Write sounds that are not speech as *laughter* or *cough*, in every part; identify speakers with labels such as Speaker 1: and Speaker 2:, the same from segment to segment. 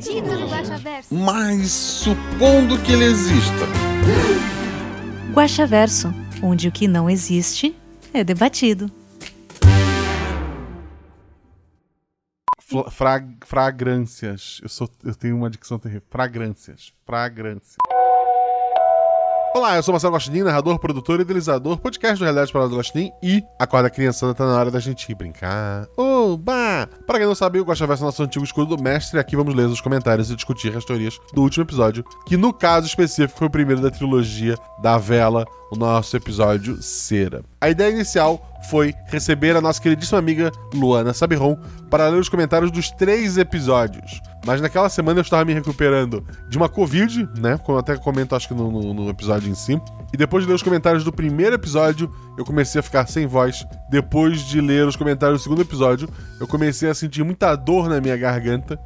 Speaker 1: Guaxaverso.
Speaker 2: Mas supondo que ele exista.
Speaker 3: Guaxaverso, onde o que não existe é debatido.
Speaker 4: Fra- fragrâncias. Eu, sou, eu tenho uma dicção terrível. Fragrâncias. Fragrâncias. Olá, eu sou Marcelo Gostin, narrador, produtor e idealizador, podcast do Realidade para o Gostin e Acorda Criançada tá na hora da gente ir brincar. Oba! Para quem não sabe, o Guaxaverso é nosso antigo escudo do mestre aqui vamos ler os comentários e discutir as teorias do último episódio, que no caso específico foi o primeiro da trilogia da Vela, o nosso episódio Cera. A ideia inicial foi receber a nossa queridíssima amiga Luana Sabiron para ler os comentários dos três episódios. Mas naquela semana eu estava me recuperando de uma Covid, né? Como eu até comento, acho que no, no- no episódio em si. E depois de ler os comentários do primeiro episódio, eu comecei a ficar sem voz. Depois de ler os comentários do segundo episódio, eu comecei a sentir muita dor na minha garganta.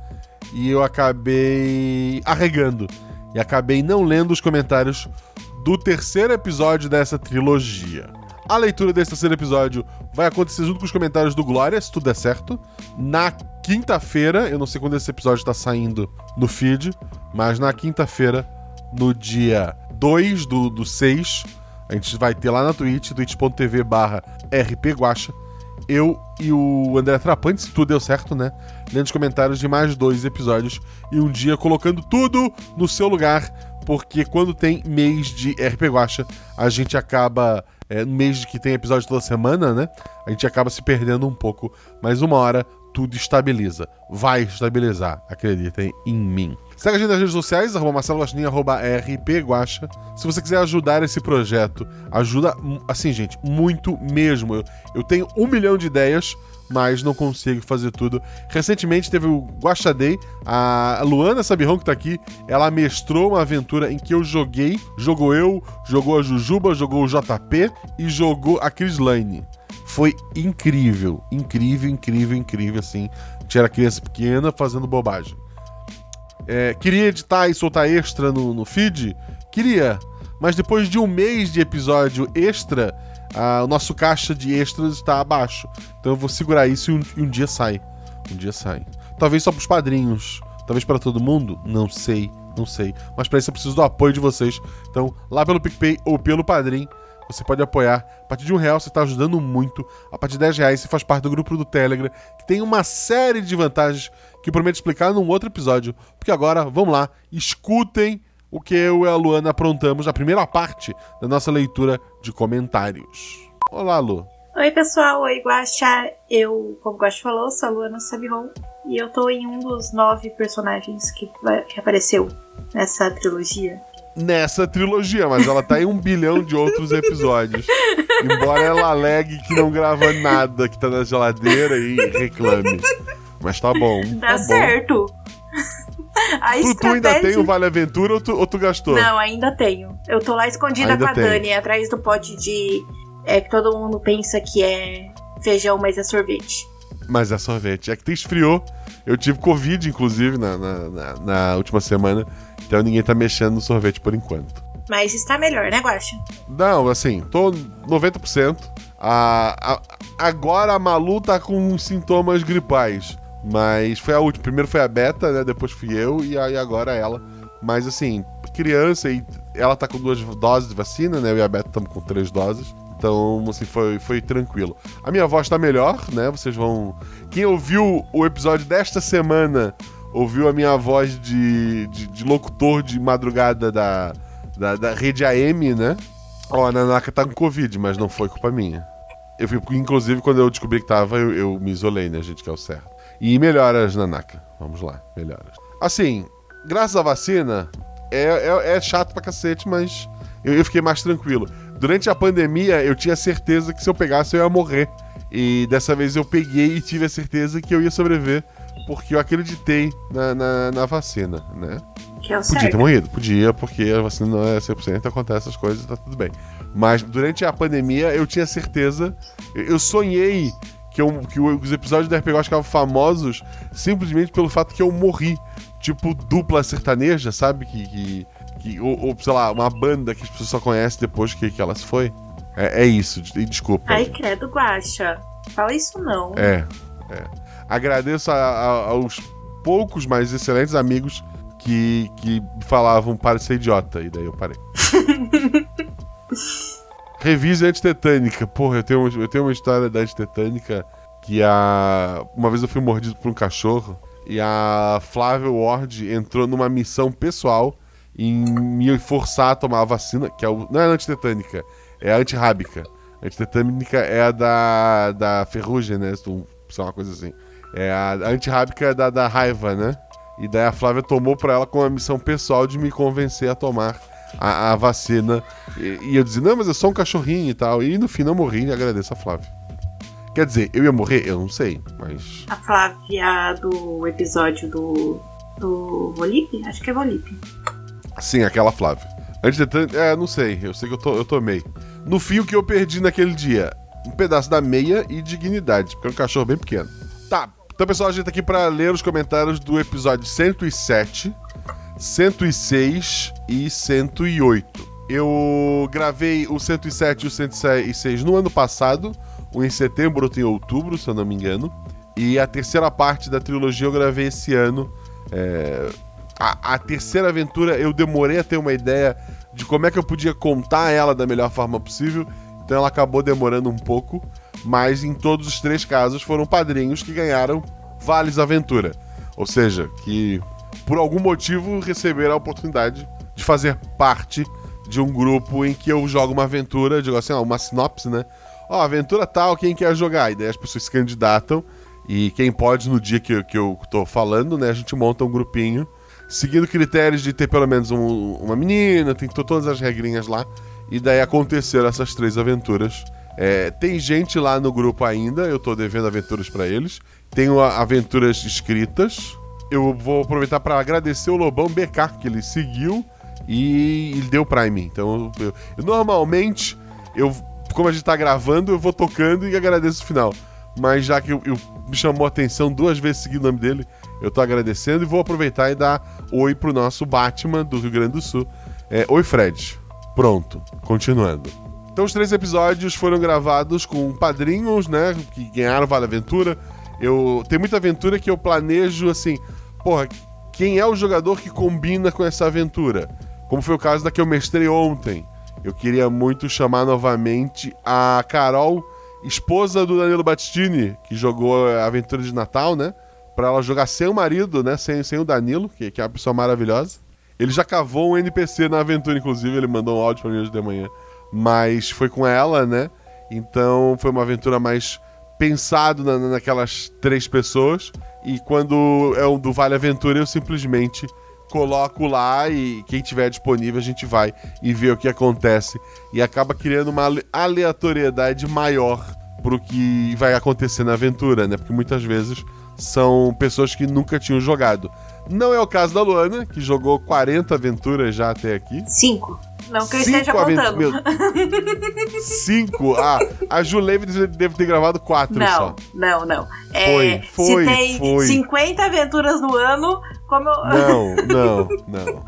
Speaker 4: E eu acabei arregando. E acabei não lendo os comentários do terceiro episódio dessa trilogia. A leitura desse terceiro episódio vai acontecer junto com os comentários do Glória, se tudo der certo. Na quinta-feira, eu não sei quando esse episódio está saindo no feed, mas na quinta-feira, no dia 2 do, do 6, a gente vai ter lá na Twitch, twitch.tv barra rpguacha, eu e o André Trapante, se tudo deu certo, né? Lendo os comentários de mais dois episódios e um dia colocando tudo no seu lugar, porque quando tem mês de RP Guacha, a gente acaba. É, no mês que tem episódio toda semana, né? A gente acaba se perdendo um pouco, mas uma hora tudo estabiliza. Vai estabilizar, acreditem em mim. Segue a gente nas redes sociais, arroba Marcelo Guaxinim, arroba rpguacha. Se você quiser ajudar esse projeto, ajuda, assim, gente, muito mesmo. Eu, eu tenho um milhão de ideias, mas não consigo fazer tudo. Recentemente teve o Guaxa Day, a Luana Sabirrão, que tá aqui, ela mestrou uma aventura em que eu joguei, jogou eu, jogou a Jujuba, jogou o JP e jogou a Chris Lane. Foi incrível, incrível, incrível, incrível, assim. Tinha criança pequena fazendo bobagem. É, queria editar e soltar extra no, no feed? Queria. Mas depois de um mês de episódio extra, ah, o nosso caixa de extras está abaixo. Então eu vou segurar isso e um, e um dia sai. Um dia sai. Talvez só pros padrinhos. Talvez para todo mundo? Não sei. Não sei. Mas para isso eu preciso do apoio de vocês. Então, lá pelo PicPay ou pelo Padrim, você pode apoiar. A partir de um real você está ajudando muito. A partir de 10 reais você faz parte do grupo do Telegram, que tem uma série de vantagens que prometo explicar num outro episódio. Porque agora, vamos lá, escutem o que eu e a Luana aprontamos na primeira parte da nossa leitura de comentários. Olá, Lu.
Speaker 5: Oi, pessoal. Oi, Guaxa. Eu, como o Guaxa falou, sou a Luana Sabiron. E eu tô em um dos nove personagens que, que apareceu nessa trilogia.
Speaker 4: Nessa trilogia, mas ela tá em um bilhão de outros episódios. Embora ela alegue que não grava nada, que tá na geladeira e reclame. Mas tá bom.
Speaker 5: Dá
Speaker 4: tá bom.
Speaker 5: A
Speaker 4: Tu, tu ainda
Speaker 5: estratégia...
Speaker 4: tem o Vale Aventura ou tu, ou tu gastou?
Speaker 5: Não, ainda tenho. Eu tô lá escondida
Speaker 4: Ainda
Speaker 5: com a
Speaker 4: tem.
Speaker 5: Dani, atrás do pote de. É que todo mundo pensa que é feijão, mas é sorvete.
Speaker 4: Mas é sorvete. É que esfriou. Eu tive Covid, inclusive, na, na, na- na última semana. Então ninguém tá mexendo no sorvete por enquanto.
Speaker 5: Mas está melhor, né, Guaxa?
Speaker 4: Não, assim, tô 90%. A, a- agora a Malu tá com sintomas gripais. Mas foi a última. Primeiro foi a Beta, né? Depois fui eu e aí agora ela. Mas assim, criança e ela tá com duas doses de vacina, né? Eu e a Beta estamos com três doses. Então, assim, foi, foi tranquilo. A minha voz tá melhor, né? Vocês vão. Quem ouviu o episódio desta semana ouviu a minha voz de, de, de locutor de madrugada da, da, da rede AM, né? Ó, a Nanaka tá com Covid, mas não foi culpa minha. Eu inclusive, quando eu descobri que tava, eu, eu me isolei, né, gente, que é o certo. E melhoras, Nanaka. Vamos lá, melhoras. Assim, graças à vacina, é, é, é chato pra cacete, mas eu, eu fiquei mais tranquilo. Durante a pandemia, eu tinha certeza que se eu pegasse, eu ia morrer. E dessa vez eu peguei e tive a certeza que eu ia sobreviver, porque eu acreditei na, na, na vacina, né?
Speaker 5: Que é o
Speaker 4: Podia ter morrido, podia, porque a vacina não é 100%, acontece essas coisas, tá tudo bem. Mas durante a pandemia eu tinha certeza, eu sonhei que, eu, que os episódios da RPG ficavam famosos simplesmente pelo fato que eu morri. Tipo dupla sertaneja, sabe? Que, que, que- ou, ou, sei lá, uma banda que as pessoas só conhecem depois que, que ela se foi. É, é isso, e desculpa.
Speaker 5: Ai, credo, Guaxa. Fala isso não.
Speaker 4: É, é. Agradeço a- a- aos poucos, mas excelentes amigos que, que falavam para ser idiota, e daí eu parei. *laughs* Revise a antitetânica. Porra, eu tenho, eu tenho uma história da antitetânica que a. Uma vez eu fui mordido por um cachorro e a Flávia Ward entrou numa missão pessoal em me forçar a tomar a vacina, que é o, não é a antitetânica, é a antirrábica. A antitetânica é a da, da ferrugem, né? Se é uma coisa assim. É a, a antirrábica da, da raiva, né? E daí a Flávia tomou pra ela com a missão pessoal de me convencer a tomar a, a vacina. E, e eu dizia, não, mas eu sou um cachorrinho e tal. E no fim não morri e agradeço a Flávia. Quer dizer, eu ia morrer? Eu não sei, mas.
Speaker 5: A Flávia do episódio do. do Volipe? Acho que é Volipe.
Speaker 4: Sim, aquela Flávia. Antitetânica, é, não sei. Eu sei que eu, to, eu tomei. No fim, o que eu perdi naquele dia? Um pedaço da meia e dignidade, porque é um cachorro bem pequeno. Tá, então pessoal, a gente tá aqui pra ler os comentários do episódio 107, 106 e 108. Eu gravei o 107 e o 106 no ano passado, um em setembro, outro em outubro, se eu não me engano. E a terceira parte da trilogia eu gravei esse ano. É, a, a terceira aventura eu demorei a ter uma ideia de como é que eu podia contar ela da melhor forma possível, então ela acabou demorando um pouco, mas em todos os três casos foram padrinhos que ganharam vales aventura. Ou seja, que por algum motivo receberam a oportunidade de fazer parte de um grupo em que eu jogo uma aventura, digo assim, uma sinopse, né? Ó, aventura tal, quem quer jogar? E daí as pessoas se candidatam e quem pode no dia que, eu- que eu tô falando, né? A gente monta um grupinho seguindo critérios de ter pelo menos um- uma menina, tem to- todas as regrinhas lá. E daí aconteceram essas três aventuras. É, tem gente lá no grupo ainda, eu tô devendo aventuras pra eles. Tenho aventuras escritas. Eu vou aproveitar pra agradecer o Lobão BK, que ele seguiu e ele deu Prime. Então, eu, eu- normalmente, eu, como a gente tá gravando, eu vou tocando e agradeço o final. Mas já que eu, eu- me chamou a atenção duas vezes seguindo o nome dele, eu tô agradecendo e vou aproveitar e dar oi pro nosso Batman do Rio Grande do Sul. É, oi, Fred. Pronto, continuando. Então, os três episódios foram gravados com padrinhos, né? Que ganharam Vale Aventura. Eu tem muita aventura que eu planejo assim, porra, quem é o jogador que combina com essa aventura? Como foi o caso da que eu mestrei ontem. Eu queria muito chamar novamente a Carol, esposa do Danilo Battistini, que jogou a aventura de Natal, né? Pra ela jogar sem o marido, né? Sem, sem o Danilo, que, que é uma pessoa maravilhosa. Ele já cavou um NPC na aventura, inclusive, ele mandou um áudio pra mim hoje de manhã. Mas foi com ela, né? Então foi uma aventura mais pensado na- naquelas três pessoas. E quando é um do Vale Aventura, eu simplesmente coloco lá e quem tiver disponível a gente vai e vê o que acontece. E acaba criando uma ale- aleatoriedade maior pro que vai acontecer na aventura, né? Porque muitas vezes são pessoas que nunca tinham jogado. Não é o caso da Luana, que jogou 40 aventuras já até aqui.
Speaker 5: Cinco. Não que eu
Speaker 4: Cinco
Speaker 5: esteja contando.
Speaker 4: Meu- Cinco? Ah, a Juleve deve ter gravado quatro
Speaker 5: Não,
Speaker 4: só.
Speaker 5: não, não. É,
Speaker 4: Foi, foi,
Speaker 5: se tem
Speaker 4: foi.
Speaker 5: 50 aventuras no ano, como eu.
Speaker 4: Não, *laughs* não, não.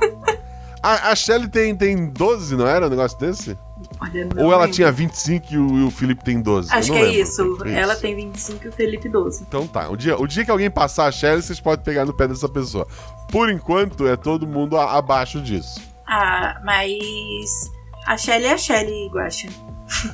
Speaker 4: A, a Shelly tem, tem 12, não era um negócio desse?
Speaker 5: Olha, não
Speaker 4: Ou ela
Speaker 5: lembro.
Speaker 4: tinha 25 e o, e o Felipe tem 12?
Speaker 5: Acho que é isso.
Speaker 4: É
Speaker 5: Ela tem 25 e o Felipe 12.
Speaker 4: Então tá, o dia, o dia que alguém passar a Shelly, vocês podem pegar no pé dessa pessoa. Por enquanto, é todo mundo a- abaixo disso.
Speaker 5: Ah, mas. A Shelly é a Shelly, Guaxa.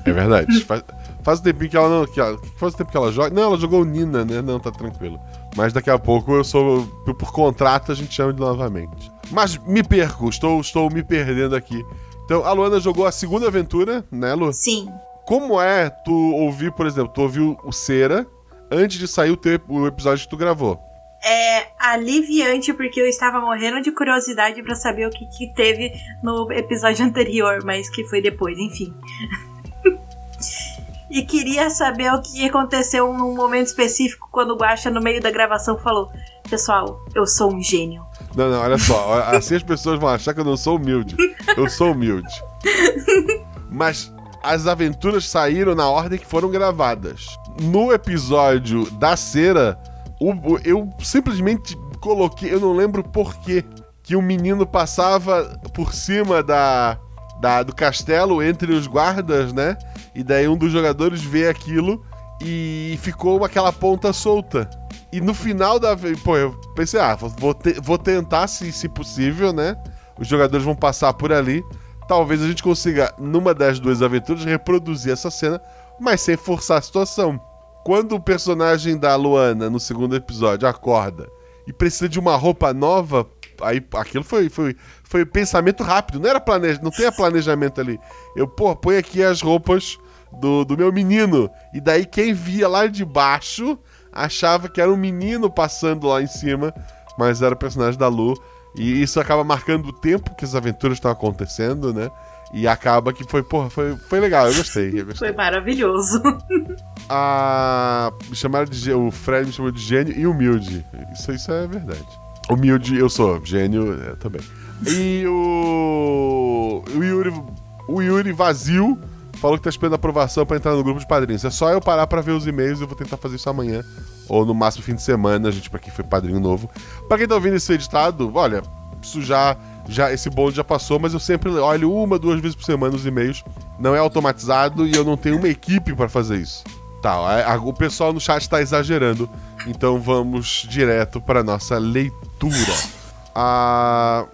Speaker 4: É verdade. *laughs* faz, faz um tempinho que ela não. Que ela, faz um tempo que ela joga. Não, ela jogou Nina, né? Não, tá tranquilo. Mas daqui a pouco eu sou. Por, por contrato a gente chama de novamente. Mas me perco, estou, estou me perdendo aqui. Então, a Luana jogou a segunda aventura, né, Lu?
Speaker 5: Sim.
Speaker 4: Como é tu ouvir, por exemplo, tu ouviu o Cera antes de sair o, teu, o episódio que tu gravou?
Speaker 5: É aliviante porque eu estava morrendo de curiosidade pra saber o que, que teve no episódio anterior, mas que foi depois, enfim. *laughs* e queria saber o que aconteceu num momento específico quando o Guaxa, no meio da gravação, falou: Pessoal, eu sou um gênio.
Speaker 4: Não, não, olha só. Assim as pessoas vão achar que eu não sou humilde. Eu sou humilde. *laughs* Mas as aventuras saíram na ordem que foram gravadas. No episódio da cera, o- eu simplesmente coloquei, eu não lembro porquê, que o menino passava por cima da, da- do castelo entre os guardas, né? E daí um dos jogadores vê aquilo e ficou aquela ponta solta. E no final da. Pô, eu pensei, ah, vou, te- vou tentar, se, se possível, né? Os jogadores vão passar por ali. Talvez a gente consiga, numa das duas aventuras, reproduzir essa cena, mas sem forçar a situação. Quando o personagem da Luana, no segundo episódio, acorda e precisa de uma roupa nova, aí aquilo foi, foi, foi pensamento rápido, não era planeja, não tem planejamento ali. Eu, pô, põe aqui as roupas do, do meu menino. E daí quem via lá de baixo achava que era um menino passando lá em cima, mas era o personagem da Lu. E isso acaba marcando o tempo que as aventuras estão acontecendo, né? E acaba que foi, porra, foi, foi legal, eu gostei. Eu gostei.
Speaker 5: Foi maravilhoso. *laughs*
Speaker 4: A... Me chamaram de o Fred me chamou de gênio e humilde. Isso, isso é verdade. Humilde eu sou, gênio é, também. E o. O Yuri, o Yuri vazio falou que tá esperando aprovação pra entrar no grupo de padrinhos. É só eu parar pra ver os e-mails eu vou tentar fazer isso amanhã. Ou no máximo fim de semana, gente, pra quem foi padrinho novo. Pra quem tá ouvindo esse editado, olha, isso já. já esse bonde já passou, mas eu sempre olho uma, duas vezes por semana os e-mails. Não é automatizado e eu não tenho uma equipe pra fazer isso. A- a- o pessoal no chat tá exagerando. Então vamos direto para nossa leitura. Ah,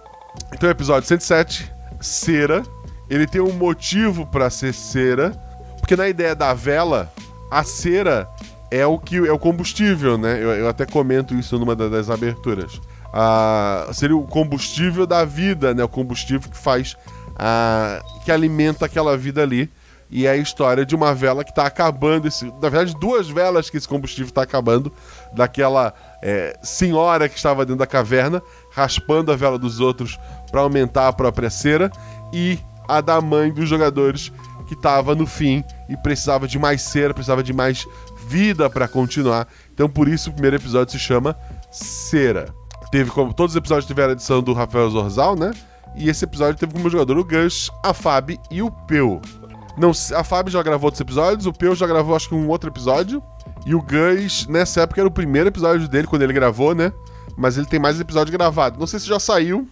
Speaker 4: então, episódio 107, cera. Ele tem um motivo pra ser cera, porque na ideia da vela, a cera é o que é o combustível, né? Eu, eu até comento isso numa da- das aberturas. Seria o combustível da vida, né? O combustível que faz, que alimenta aquela vida ali. E é a história de uma vela que tá acabando. Esse, na verdade, duas velas que esse combustível tá acabando. Daquela é, senhora que estava dentro da caverna, raspando a vela dos outros para aumentar a própria cera. E a da mãe dos jogadores, que estava no fim e precisava de mais cera, precisava de mais vida para continuar. Então, por isso, o primeiro episódio se chama Cera. Teve como. Todos os episódios tiveram a edição do Rafael Zorzal, né? E esse episódio teve como jogador o Gus, a Fab e o Peu. Não, a Fábio já gravou outros episódios, o Peu já gravou acho que um outro episódio. E o Gus, nessa época, era o primeiro episódio dele, quando ele gravou, né? Mas ele tem mais episódio gravado. Não sei se já saiu.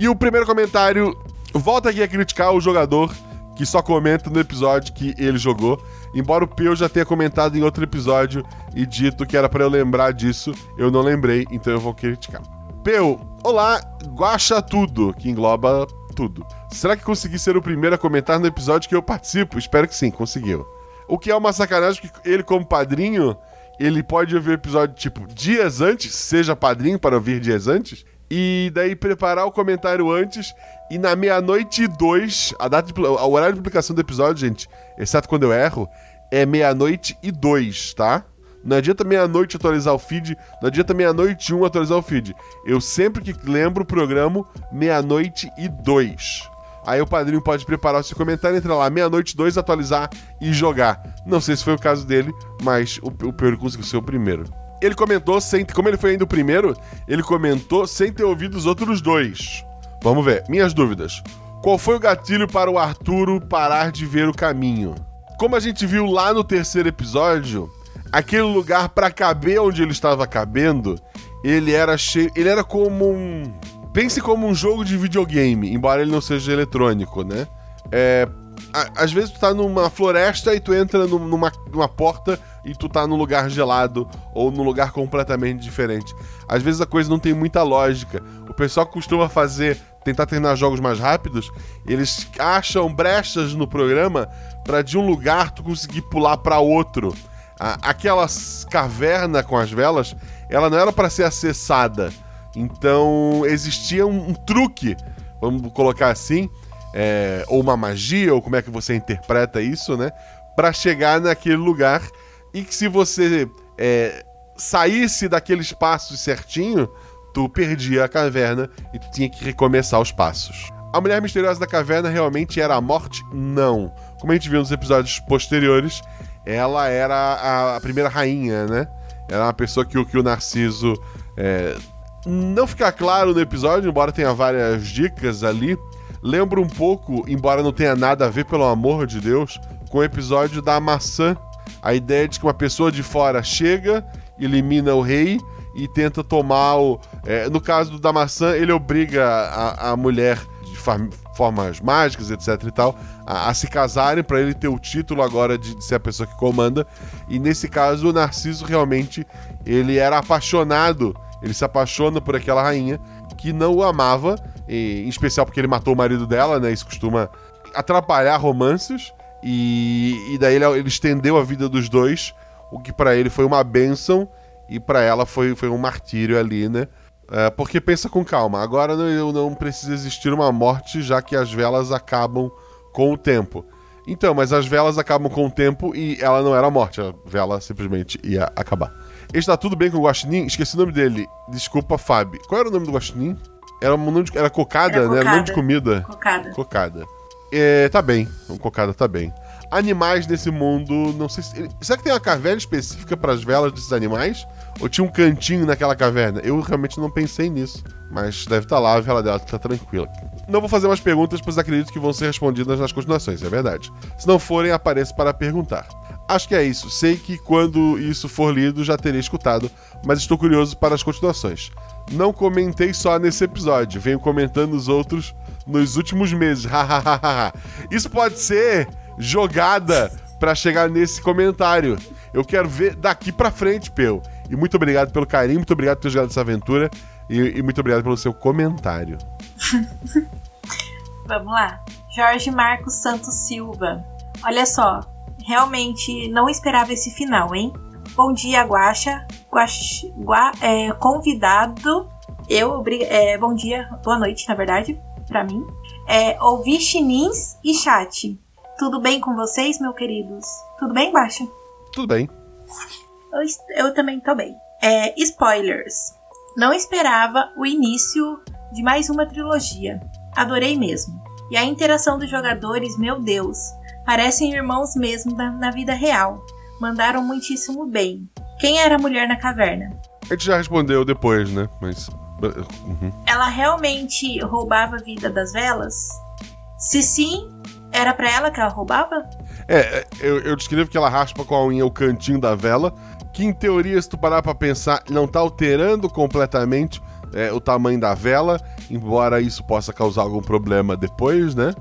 Speaker 4: E o primeiro comentário volta aqui a criticar o jogador que só comenta no episódio que ele jogou. Embora o Peu já tenha comentado em outro episódio e dito que era pra eu lembrar disso, eu não lembrei, então eu vou criticar. Peu, olá, guacha tudo, que engloba tudo. Será que consegui ser o primeiro a comentar no episódio que eu participo? Espero que sim, conseguiu. O que é uma sacanagem, porque ele, como padrinho, ele pode ouvir o episódio, tipo, dias antes, seja padrinho para ouvir dias antes, e daí preparar o comentário antes, e na meia-noite e dois, a data de, o horário de publicação do episódio, gente, exceto quando eu erro, é meia-noite e dois, tá? Não adianta meia-noite atualizar o feed, não adianta meia-noite um atualizar o feed. Eu sempre que lembro o programa, meia-noite e dois. Aí o padrinho pode preparar o seu comentário, entra lá, meia-noite, dois, atualizar e jogar. Não sei se foi o caso dele, mas o, o Pedro conseguiu ser o primeiro. Ele comentou sem. Como ele foi ainda o primeiro, ele comentou sem ter ouvido os outros dois. Vamos ver. Minhas dúvidas. Qual foi o gatilho para o Arturo parar de ver o caminho? Como a gente viu lá no terceiro episódio, aquele lugar para caber onde ele estava cabendo, ele era cheio. Ele era como um. Pense como um jogo de videogame, embora ele não seja eletrônico, né? É, a- às vezes tu tá numa floresta e tu entra num- numa, numa porta e tu tá num lugar gelado ou num lugar completamente diferente. Às vezes a coisa não tem muita lógica. O pessoal costuma fazer, tentar terminar jogos mais rápidos, eles acham brechas no programa pra de um lugar tu conseguir pular pra outro. Aquela caverna com as velas, ela não era pra ser acessada. Então existia um, um truque, vamos colocar assim, é, ou uma magia, ou como é que você interpreta isso, né? Pra chegar naquele lugar e que se você é, saísse daquele espaço certinho, tu perdia a caverna e tu tinha que recomeçar os passos. A mulher misteriosa da caverna realmente era a morte? Não. Como a gente viu nos episódios posteriores, ela era a, a primeira rainha, né? Era uma pessoa que, o- que o Narciso é, não fica claro no episódio, embora tenha várias dicas ali, lembra um pouco, embora não tenha nada a ver, pelo amor de Deus, com o episódio da maçã. A ideia de que uma pessoa de fora chega, elimina o rei e tenta tomar o. é, no caso da maçã, ele obriga a, a mulher de formas mágicas, etc e tal, a, a se casarem para ele ter o título agora de, de ser a pessoa que comanda. E nesse caso, o Narciso realmente ele era apaixonado, ele se apaixona por aquela rainha que não o amava, e- em especial porque ele matou o marido dela, né? Isso costuma atrapalhar romances. E, e daí ele, ele estendeu a vida dos dois, o que pra ele foi uma bênção e pra ela foi, foi um martírio ali, né? É, porque pensa com calma, agora não, não precisa existir uma morte, já que as velas acabam com o tempo. Então, mas as velas acabam com o tempo e ela não era morte, a vela simplesmente ia acabar. Está tudo bem com o Guaxinim? Esqueci o nome dele. Desculpa, Fábio. Qual era o nome do Guaxinim? Era, um nome de, era cocada,
Speaker 5: Era
Speaker 4: né? Era nome de comida.
Speaker 5: Cocada.
Speaker 4: Cocada. É, tá bem. O cocada tá bem. Animais nesse mundo, não sei se. Será que tem uma caverna específica para as velas desses animais? Ou tinha um cantinho naquela caverna? Eu realmente não pensei nisso. Mas deve estar lá, a vela dela tá tranquila. Não vou fazer mais perguntas, pois acredito que vão ser respondidas nas continuações, é verdade. Se não forem, apareça para perguntar. Acho que é isso. Sei que quando isso for lido já terei escutado, mas estou curioso para as continuações. Não comentei só nesse episódio, venho comentando os outros nos últimos meses. *laughs* Isso pode ser jogada para chegar nesse comentário. Eu quero ver daqui pra frente, Peu. E muito obrigado pelo carinho, muito obrigado por ter jogado essa aventura e, e muito obrigado pelo seu comentário. *laughs*
Speaker 5: Vamos lá. Jorge Marcos Santos Silva. Olha só, realmente não esperava esse final, hein? Bom dia, Guaxa. Guax, Gua- é, convidado. Eu, é, bom dia, boa noite, na verdade, pra mim. É, ouvi chinins e chat. Tudo bem com vocês, meus queridos? Tudo bem, Guaxa?
Speaker 4: Tudo bem.
Speaker 5: Eu, eu também tô bem. É, spoilers. Não esperava o início de mais uma trilogia. Adorei mesmo. E a interação dos jogadores, meu Deus, parecem irmãos mesmo da- na vida real. Mandaram muitíssimo bem. Quem era a mulher na caverna?
Speaker 4: A gente já respondeu depois, né? Mas. Uhum.
Speaker 5: Ela realmente roubava a vida das velas? Se sim, era pra ela que ela roubava?
Speaker 4: É, é, eu, eu descrevo que ela raspa com a unha o cantinho da vela, que em teoria, se tu parar pra pensar, não tá alterando completamente é, o tamanho da vela, embora isso possa causar algum problema depois, né?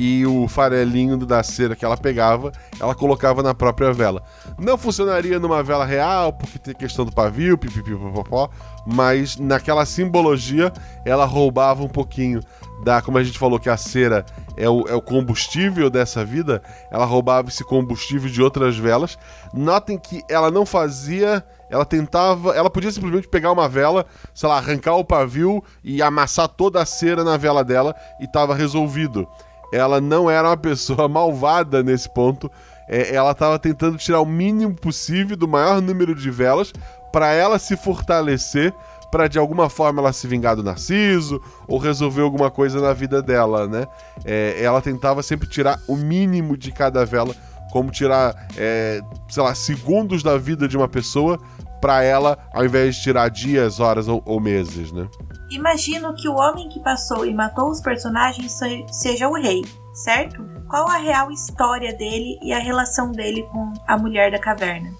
Speaker 4: E o farelinho da cera que ela pegava, ela colocava na própria vela. Não funcionaria numa vela real, porque tem questão do pavio, pipipipopopó, mas naquela simbologia ela roubava um pouquinho da, como a gente falou que a cera é o, é o combustível dessa vida, ela roubava esse combustível de outras velas. Notem que ela não fazia, ela tentava, ela podia simplesmente pegar uma vela, sei lá, arrancar o pavio e amassar toda a cera na vela dela e tava resolvido. Ela não era uma pessoa *laughs* malvada nesse ponto. É, ela estava tentando tirar o mínimo possível do maior número de velas para ela se fortalecer, para de alguma forma ela se vingar do Narciso ou resolver alguma coisa na vida dela, né? É, ela tentava sempre tirar o mínimo de cada vela, como tirar, é, sei lá, segundos da vida de uma pessoa para ela, ao invés de tirar dias, horas ou, ou meses, né?
Speaker 5: Imagino que o homem que passou e matou os personagens se- seja o rei, certo? Qual a real história dele e a relação dele com a mulher da caverna?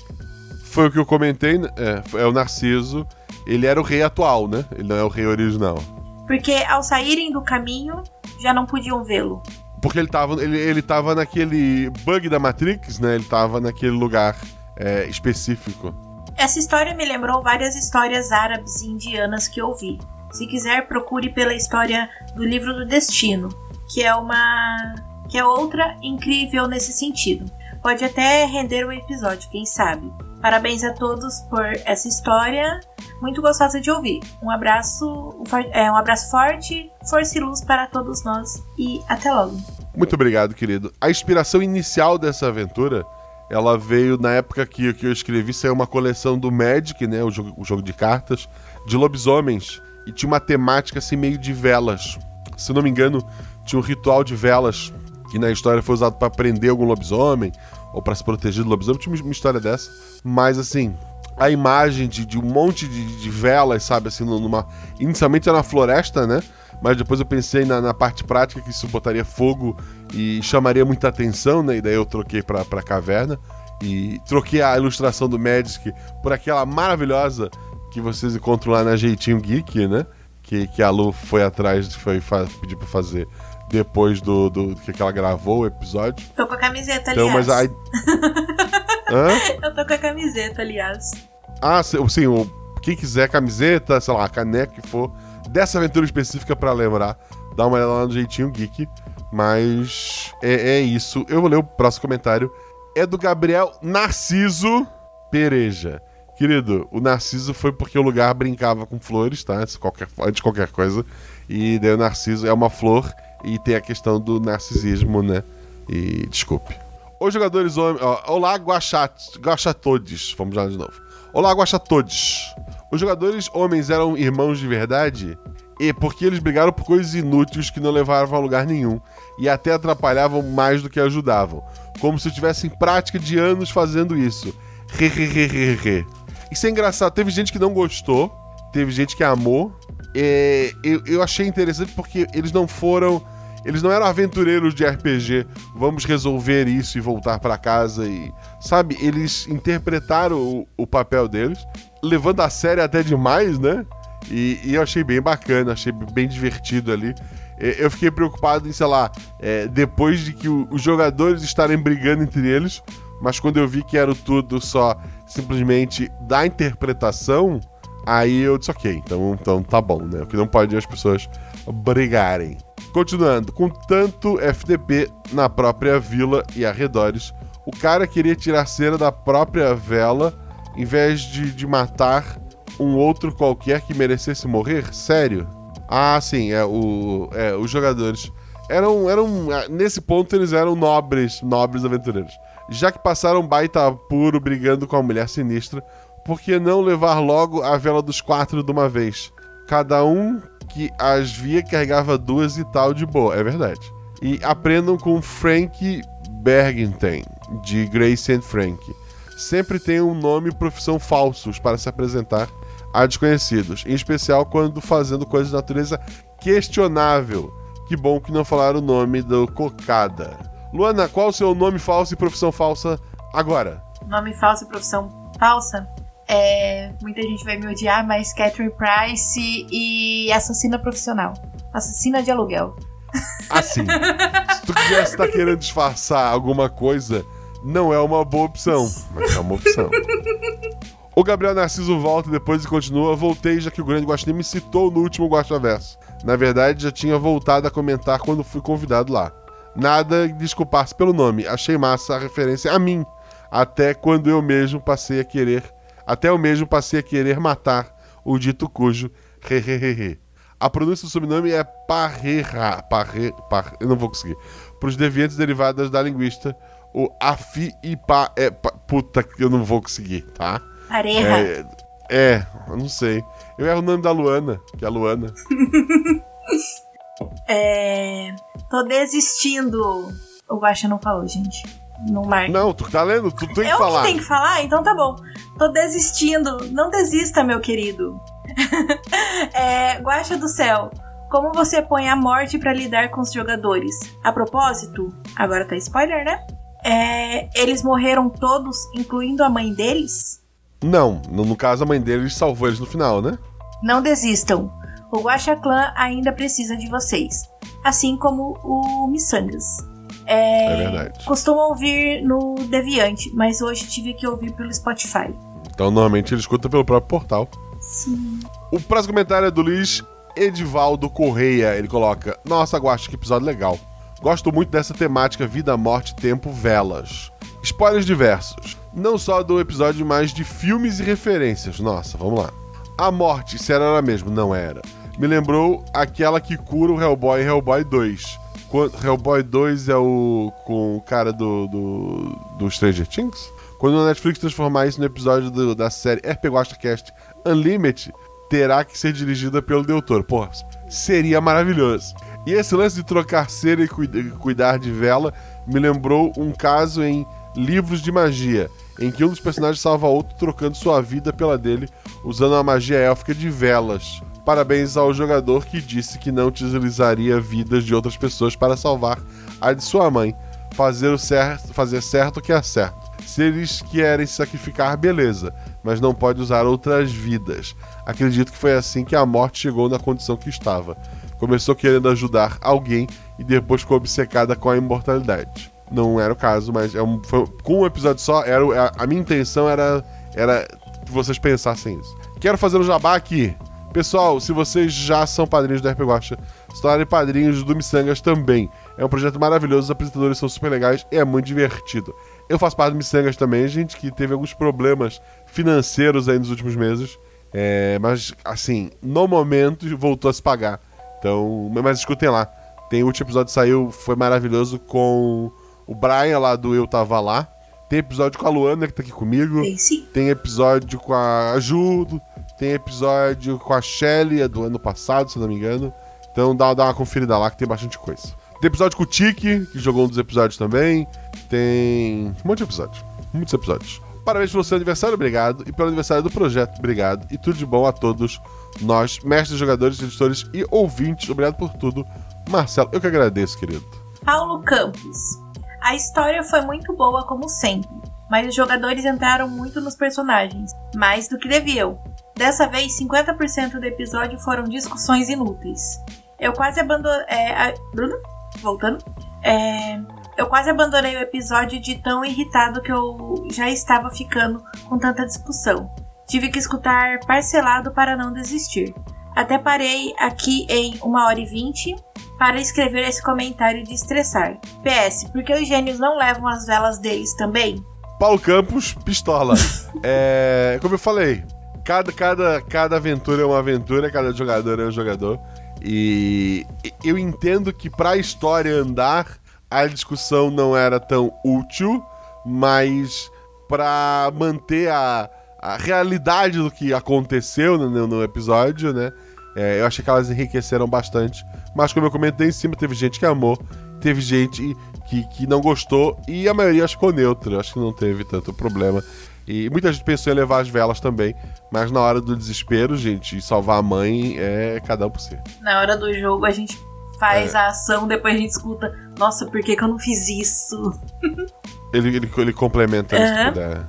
Speaker 4: Foi o que eu comentei, né? é, é o Narciso. Ele era o rei atual, né? Ele não é o rei original.
Speaker 5: Porque ao saírem do caminho já não podiam vê-lo.
Speaker 4: Porque ele tava, ele, ele tava naquele bug da Matrix, né? Ele tava naquele lugar é, específico.
Speaker 5: Essa história me lembrou várias histórias árabes e indianas que ouvi. Se quiser, procure pela história do livro do destino, que é uma que é outra incrível nesse sentido. Pode até render um episódio, quem sabe. Parabéns a todos por essa história, muito gostosa de ouvir. Um abraço, é, um abraço forte, força e luz para todos nós e até logo.
Speaker 4: Muito obrigado, querido. A inspiração inicial dessa aventura, ela veio na época que, que eu escrevi, saiu uma coleção do Magic, né? O jogo, o jogo de cartas, de lobisomens. E tinha uma temática assim meio de velas. Se não me engano, tinha um ritual de velas que na história foi usado para prender algum lobisomem ou para se proteger do lobisomem. Tinha uma história dessa. Mas assim, a imagem de, de um monte de, de velas, sabe, assim, numa. Inicialmente era na floresta, né? Mas depois eu pensei na, na, parte prática que isso botaria fogo e chamaria muita atenção, né? E daí eu troquei pra caverna. E troquei a ilustração do Magic por aquela maravilhosa que vocês encontram lá na Jeitinho Geek, né? Que, que a Lu foi atrás, foi pedir pra fazer depois do, do que ela gravou o episódio.
Speaker 5: Tô com a camiseta,
Speaker 4: então,
Speaker 5: aliás.
Speaker 4: Mas aí... *laughs*
Speaker 5: Hã? Eu tô com a camiseta, aliás.
Speaker 4: Ah, sim, o, quem quiser camiseta, sei lá, caneca que for, dessa aventura específica para lembrar, dá uma olhada lá no Jeitinho Geek. Mas é, é isso. Eu vou ler o próximo comentário. É do Gabriel Narciso Pereja. Querido, o Narciso foi porque o lugar brincava com flores, tá? Antes de qualquer, antes de qualquer coisa. E daí o Narciso é uma flor e tem a questão do narcisismo, né? E desculpe. Os jogadores homens. Olá, Guachatodes. Vamos lá de novo. Olá, Guachatodes. Os jogadores homens eram irmãos de verdade? E porque eles brigaram por coisas inúteis que não levavam a lugar nenhum e até atrapalhavam mais do que ajudavam. Como se tivessem prática de anos fazendo isso. Hehehehe. Isso é engraçado. Teve gente que não gostou, teve gente que amou. É, eu, eu achei interessante porque eles não foram. Eles não eram aventureiros de RPG. Vamos resolver isso e voltar para casa e. Sabe? Eles interpretaram o, o, papel deles, levando a sério até demais, né? E, e eu achei bem bacana, achei bem divertido ali. Eu fiquei preocupado em, sei lá, é, depois de que o, os jogadores estarem brigando entre eles, mas quando eu vi que era tudo só simplesmente da interpretação, aí eu disse, ok, então, então tá bom, né? O que não pode é as pessoas brigarem. Continuando, com tanto FDP na própria vila e arredores, o cara queria tirar cera da própria vela em vez de, de matar um outro qualquer que merecesse morrer? Sério? Ah, sim, é, o, é, os jogadores eram, eram. Nesse ponto, eles eram nobres, nobres aventureiros. Já que passaram baita puro brigando com a mulher sinistra, por que não levar logo a vela dos quatro de uma vez? Cada um que as via carregava duas e tal de boa, é verdade. E aprendam com Frank Bergenten, de Grace and Frank. Sempre tem um nome e profissão falsos para se apresentar a desconhecidos, em especial quando fazendo coisas de natureza questionável. Que bom que não falaram o nome do Cocada. Luana, qual o seu nome falso e profissão falsa agora?
Speaker 5: Nome falso e profissão falsa? É, muita gente vai me odiar, mas Catherine Price e assassina profissional. Assassina de aluguel.
Speaker 4: Assim, se tu quisesse estar querendo disfarçar alguma coisa, não é uma boa opção, mas é uma opção. O Gabriel Narciso volta depois e continua. Voltei, já que o grande Guaxinim me citou no último Guaxa Verso. Na verdade, já tinha voltado a comentar quando fui convidado lá. Nada desculpar-se pelo nome, achei massa a referência a mim. Até quando eu mesmo passei a querer. Até eu mesmo passei a querer matar o dito cujo. Hehehehe. A pronúncia do sobrenome é Parreira. Parre, par, eu não vou conseguir. Para os deviantes derivadas da linguista, o afi e pa é. Pa, puta, eu não vou conseguir, tá?
Speaker 5: Pareja.
Speaker 4: É, é, eu não sei. Eu erro o nome da Luana, que é a Luana. *laughs*
Speaker 5: é. Tô desistindo. O Guaxa não falou, gente. Não marca.
Speaker 4: Não, tu tá lendo, tu tem que
Speaker 5: eu
Speaker 4: falar.
Speaker 5: Eu que tenho que falar? Então tá bom. Tô desistindo. Não desista, meu querido. *laughs* é, Guaxa do céu. Como você põe a morte para lidar com os jogadores? A propósito, agora tá spoiler, né? É, eles morreram todos, incluindo a mãe deles?
Speaker 4: Não, no caso a mãe deles salvou eles no final, né?
Speaker 5: Não desistam. O Guaxa Clã ainda precisa de vocês. Assim como o Missangas.
Speaker 4: É, é verdade.
Speaker 5: Costumo ouvir no Deviante, mas hoje tive que ouvir pelo Spotify.
Speaker 4: Então normalmente ele escuta pelo próprio portal.
Speaker 5: Sim.
Speaker 4: O próximo comentário é do Luiz Edivaldo Correia. Ele coloca: Nossa, Guaxa, que episódio legal. Gosto muito dessa temática vida, morte, tempo, velas. Spoilers diversos. Não só do episódio, mas de filmes e referências. Nossa, vamos lá. A morte, se era ela mesmo, não era. Me lembrou aquela que cura o Hellboy Hellboy 2. Quando, Hellboy 2 é o com o cara do, do, do Stranger Things? Quando a Netflix transformar isso no episódio do, da série RP Cast Unlimited, terá que ser dirigida pelo Doutor. Porra, seria maravilhoso. E esse lance de trocar cera e cuidar de vela me lembrou um caso em livros de magia, em que um dos personagens salva outro trocando sua vida pela dele, usando a magia élfica de velas. Parabéns ao jogador que disse que não utilizaria vidas de outras pessoas para salvar a de sua mãe. Fazer, o certo, fazer certo que é certo. Se eles querem sacrificar, beleza, mas não pode usar outras vidas. Acredito que foi assim que a morte chegou na condição que estava. Começou querendo ajudar alguém e depois ficou obcecada com a imortalidade. Não era o caso, mas é um, foi- com um episódio só, era, a, a minha intenção era, era que vocês pensassem isso. Quero fazer um jabá aqui. Pessoal, se vocês já são padrinhos do RP Guacha, se tornarem padrinhos do Missangas também. É um projeto maravilhoso, os apresentadores são super legais e é muito divertido. Eu faço parte do Missangas também, gente, que teve alguns problemas financeiros aí nos últimos meses. É, mas, assim, no momento voltou a se pagar. Então, mas escutem lá. Tem o último episódio que saiu, foi maravilhoso com o Brian lá do Eu Tava Lá. Tem episódio com a Luana que tá aqui comigo.
Speaker 5: Tem sim.
Speaker 4: Tem episódio com a Judo. Tem episódio com a Shelly, é do ano passado, se não me engano. Então dá, dá uma conferida lá que tem bastante coisa. Tem episódio com o Tiki, que jogou um dos episódios também. Tem um monte de episódios. Muitos episódios. Parabéns pelo seu aniversário, obrigado. E pelo aniversário do projeto, obrigado. E tudo de bom a todos nós, mestres, jogadores, editores e ouvintes. Obrigado por tudo. Marcelo, eu que agradeço, querido.
Speaker 5: Paulo Campos. A história foi muito boa, como sempre, mas os jogadores entraram muito nos personagens, mais do que deviam. Dessa vez, 50% do episódio foram discussões inúteis. Eu quase abandonei. É, a- Voltando. É, eu quase abandonei o episódio de tão irritado que eu já estava ficando com tanta discussão. Tive que escutar parcelado para não desistir. Até parei aqui em 1 hora e 20 para escrever esse comentário de estressar. PS, por que os gênios não levam as velas deles também?
Speaker 4: Paulo Campos, pistola. *laughs* é, como eu falei, cada, cada, cada aventura é uma aventura, cada jogador é um jogador. E eu entendo que pra história andar, a discussão não era tão útil, mas pra manter a, a realidade do que aconteceu no, no episódio, né? é, eu achei que elas enriqueceram bastante. Mas como eu comentei em cima, teve gente que amou, teve gente que, que não gostou e a maioria acho que ficou neutra. Acho que não teve tanto problema. E muita gente pensou em levar as velas também, mas na hora do desespero, gente, salvar a mãe é cada um por si.
Speaker 5: Na hora do jogo a gente faz
Speaker 4: É.
Speaker 5: a ação, depois a gente escuta, nossa, por que, que eu não fiz isso? *laughs*
Speaker 4: Ele, ele, ele complementa se
Speaker 5: Aham.
Speaker 4: puder.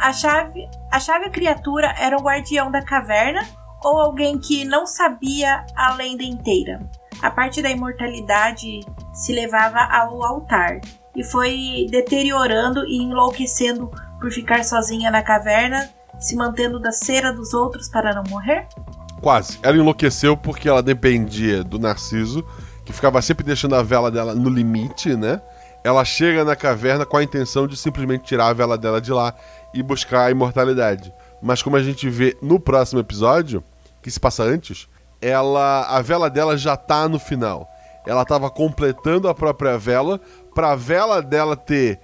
Speaker 5: A chave, a chave criatura era o guardião da caverna ou alguém que não sabia a lenda inteira. A parte da imortalidade se levava ao altar e foi deteriorando e enlouquecendo por ficar sozinha na caverna, se mantendo da cera dos outros para não morrer.
Speaker 4: Quase. Ela enlouqueceu porque ela dependia do Narciso, que ficava sempre deixando a vela dela no limite, né? Ela chega na caverna com a intenção de simplesmente tirar a vela dela de lá e buscar a imortalidade. Mas como a gente vê no próximo episódio, que se passa antes, ela a vela dela já tá no final. Ela tava completando a própria vela para a vela dela ter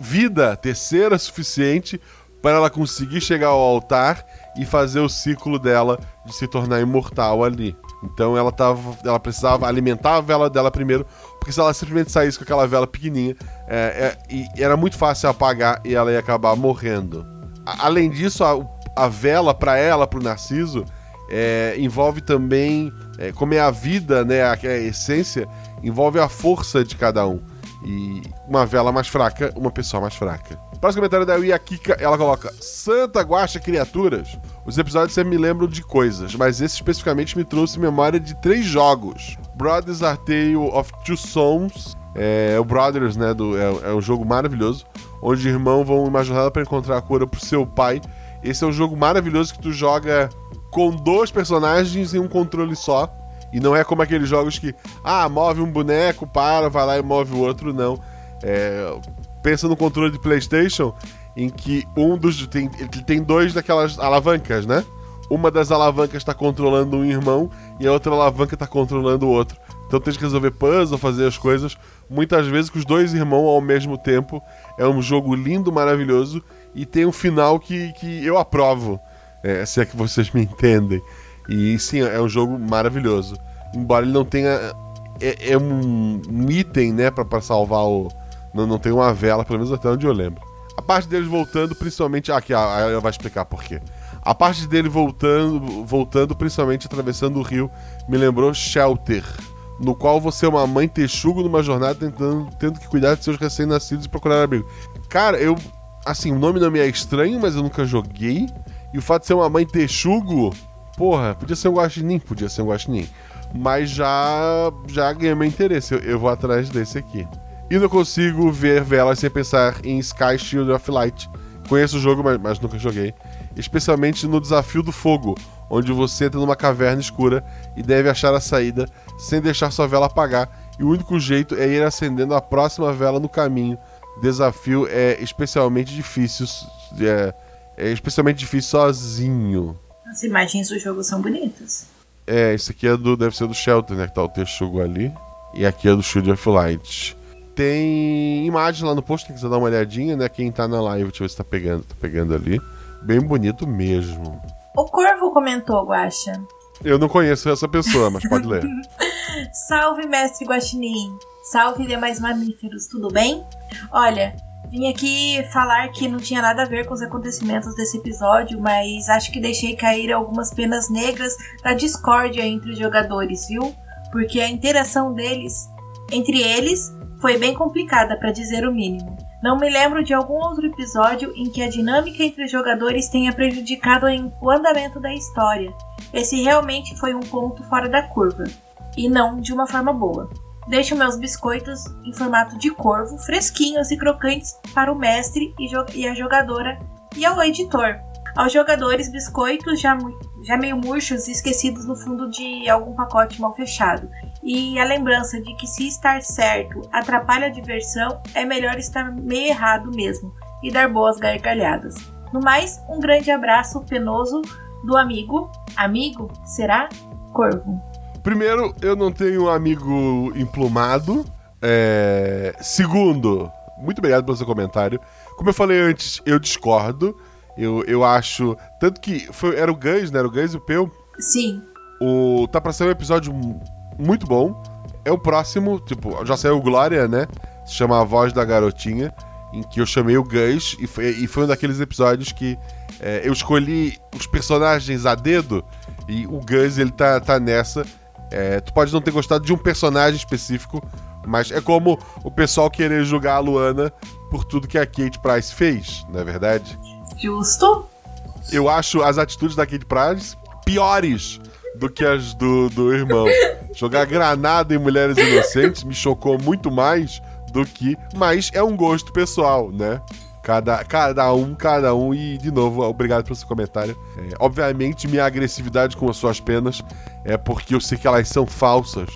Speaker 4: vida, ter cera suficiente para ela conseguir chegar ao altar e fazer o ciclo dela de se tornar imortal ali. Então ela tava, ela precisava alimentar a vela dela primeiro, porque se ela simplesmente saísse com aquela vela pequenininha, é, é, era muito fácil apagar e ela ia acabar morrendo. A- além disso, a, a vela para ela, para o Narciso, é, envolve também, é, como é a vida, né, a, a essência, envolve a força de cada um. E uma vela mais fraca, uma pessoa mais fraca. Próximo comentário da Ia Kika, ela coloca: Santa Guacha Criaturas. Os episódios sempre me lembram de coisas, mas esse especificamente me trouxe memória de três jogos: Brothers Are Tale of Two Sons. É, o Brothers, né? Do, é, é um jogo maravilhoso, onde irmãos vão uma jornada para encontrar a cura pro seu pai. Esse é um jogo maravilhoso que tu joga com dois personagens em um controle só. E não é como aqueles jogos que, ah, move um boneco, para, vai lá e move o outro, não. É, pensa no controle de PlayStation, em que um dos. Tem, tem dois daquelas alavancas, né? Uma das alavancas está controlando um irmão e a outra alavanca está controlando o outro. Então tem que resolver puzzle, fazer as coisas, muitas vezes com os dois irmãos ao mesmo tempo. É um jogo lindo, maravilhoso e tem um final que, que eu aprovo, é, se é que vocês me entendem. E sim, é um jogo maravilhoso. Embora ele não tenha. É, é um, um item, né, pra, pra salvar o. Não, não tem uma vela, pelo menos até onde eu lembro. A parte deles voltando, principalmente. Aqui, ah, ela vai explicar por quê. A parte dele voltando, voltando, principalmente atravessando o rio, me lembrou Shelter, no qual você é uma mãe texugo numa jornada tentando, tendo que cuidar de seus recém-nascidos e procurar abrigo. Cara, eu. Assim, o nome não me é estranho, mas eu nunca joguei. E o fato de ser uma mãe texugo, porra, podia ser um guaxinim, podia ser um guaxinim. Mas já já ganhei meu interesse, eu, eu vou atrás desse aqui. E não consigo ver velas sem pensar em Sky Shield of Light. Conheço o jogo, mas, mas nunca joguei. Especialmente no Desafio do Fogo, onde você entra numa caverna escura e deve achar a saída sem deixar sua vela apagar. E o único jeito é ir acendendo a próxima vela no caminho. Desafio é especialmente difícil. É, é especialmente difícil sozinho.
Speaker 5: As imagens do jogo são bonitas.
Speaker 4: É, esse aqui é do, deve ser do Shelter, né? Que tá o texugo ali. E aqui é do Shield of Light. Tem imagem lá no post, quem quiser dar uma olhadinha, né? Quem tá na live, deixa eu ver se tá pegando, tá pegando ali. Bem bonito mesmo.
Speaker 5: O Corvo comentou, Guaxa.
Speaker 4: Eu não conheço essa pessoa, mas pode ler. *laughs* *laughs*
Speaker 5: Salve, mestre Guaxinim. Salve, demais mamíferos, tudo bem? Olha, vim aqui falar que não tinha nada a ver com os acontecimentos desse episódio, mas acho que deixei cair algumas penas negras da discórdia entre os jogadores, viu? Porque a interação deles, entre eles, foi bem complicada, para dizer o mínimo. Não me lembro de algum outro episódio em que a dinâmica entre os jogadores tenha prejudicado o andamento da história. Esse realmente foi um ponto fora da curva, e não de uma forma boa. Deixo meus biscoitos em formato de corvo, fresquinhos e crocantes para o mestre e, a jogadora e ao editor. Aos jogadores, biscoitos já, já meio murchos e esquecidos no fundo de algum pacote mal fechado. E a lembrança de que se estar certo atrapalha a diversão, é melhor estar meio errado mesmo e dar boas gargalhadas. No mais, um grande abraço penoso do amigo. Amigo? Será? Corvo.
Speaker 4: Primeiro, eu não tenho um amigo emplumado. É... Segundo, muito obrigado pelo seu comentário. Como eu falei antes, eu discordo. Eu, eu acho. Tanto que foi, era o Gans, né? Era o Gans e o Peu.
Speaker 5: Sim.
Speaker 4: O, tá pra ser um episódio muito bom. É o próximo, tipo, já saiu Glória, né? Se chama A Voz da Garotinha, em que eu chamei o Gus, e foi, e foi um daqueles episódios que é, eu escolhi os personagens a dedo, e o Gus, ele tá, tá nessa. É, tu pode não ter gostado de um personagem específico, mas é como o pessoal querer julgar a Luana por tudo que a Kate Price fez, não é verdade?
Speaker 5: Justo.
Speaker 4: Eu acho as atitudes da Kate Price piores do que as do, do irmão. Jogar granada em mulheres inocentes me chocou muito mais do que. Mas é um gosto pessoal, né? Cada, cada um, cada um. E, de novo, obrigado pelo seu comentário. É, obviamente, minha agressividade com as suas penas é porque eu sei que elas são falsas.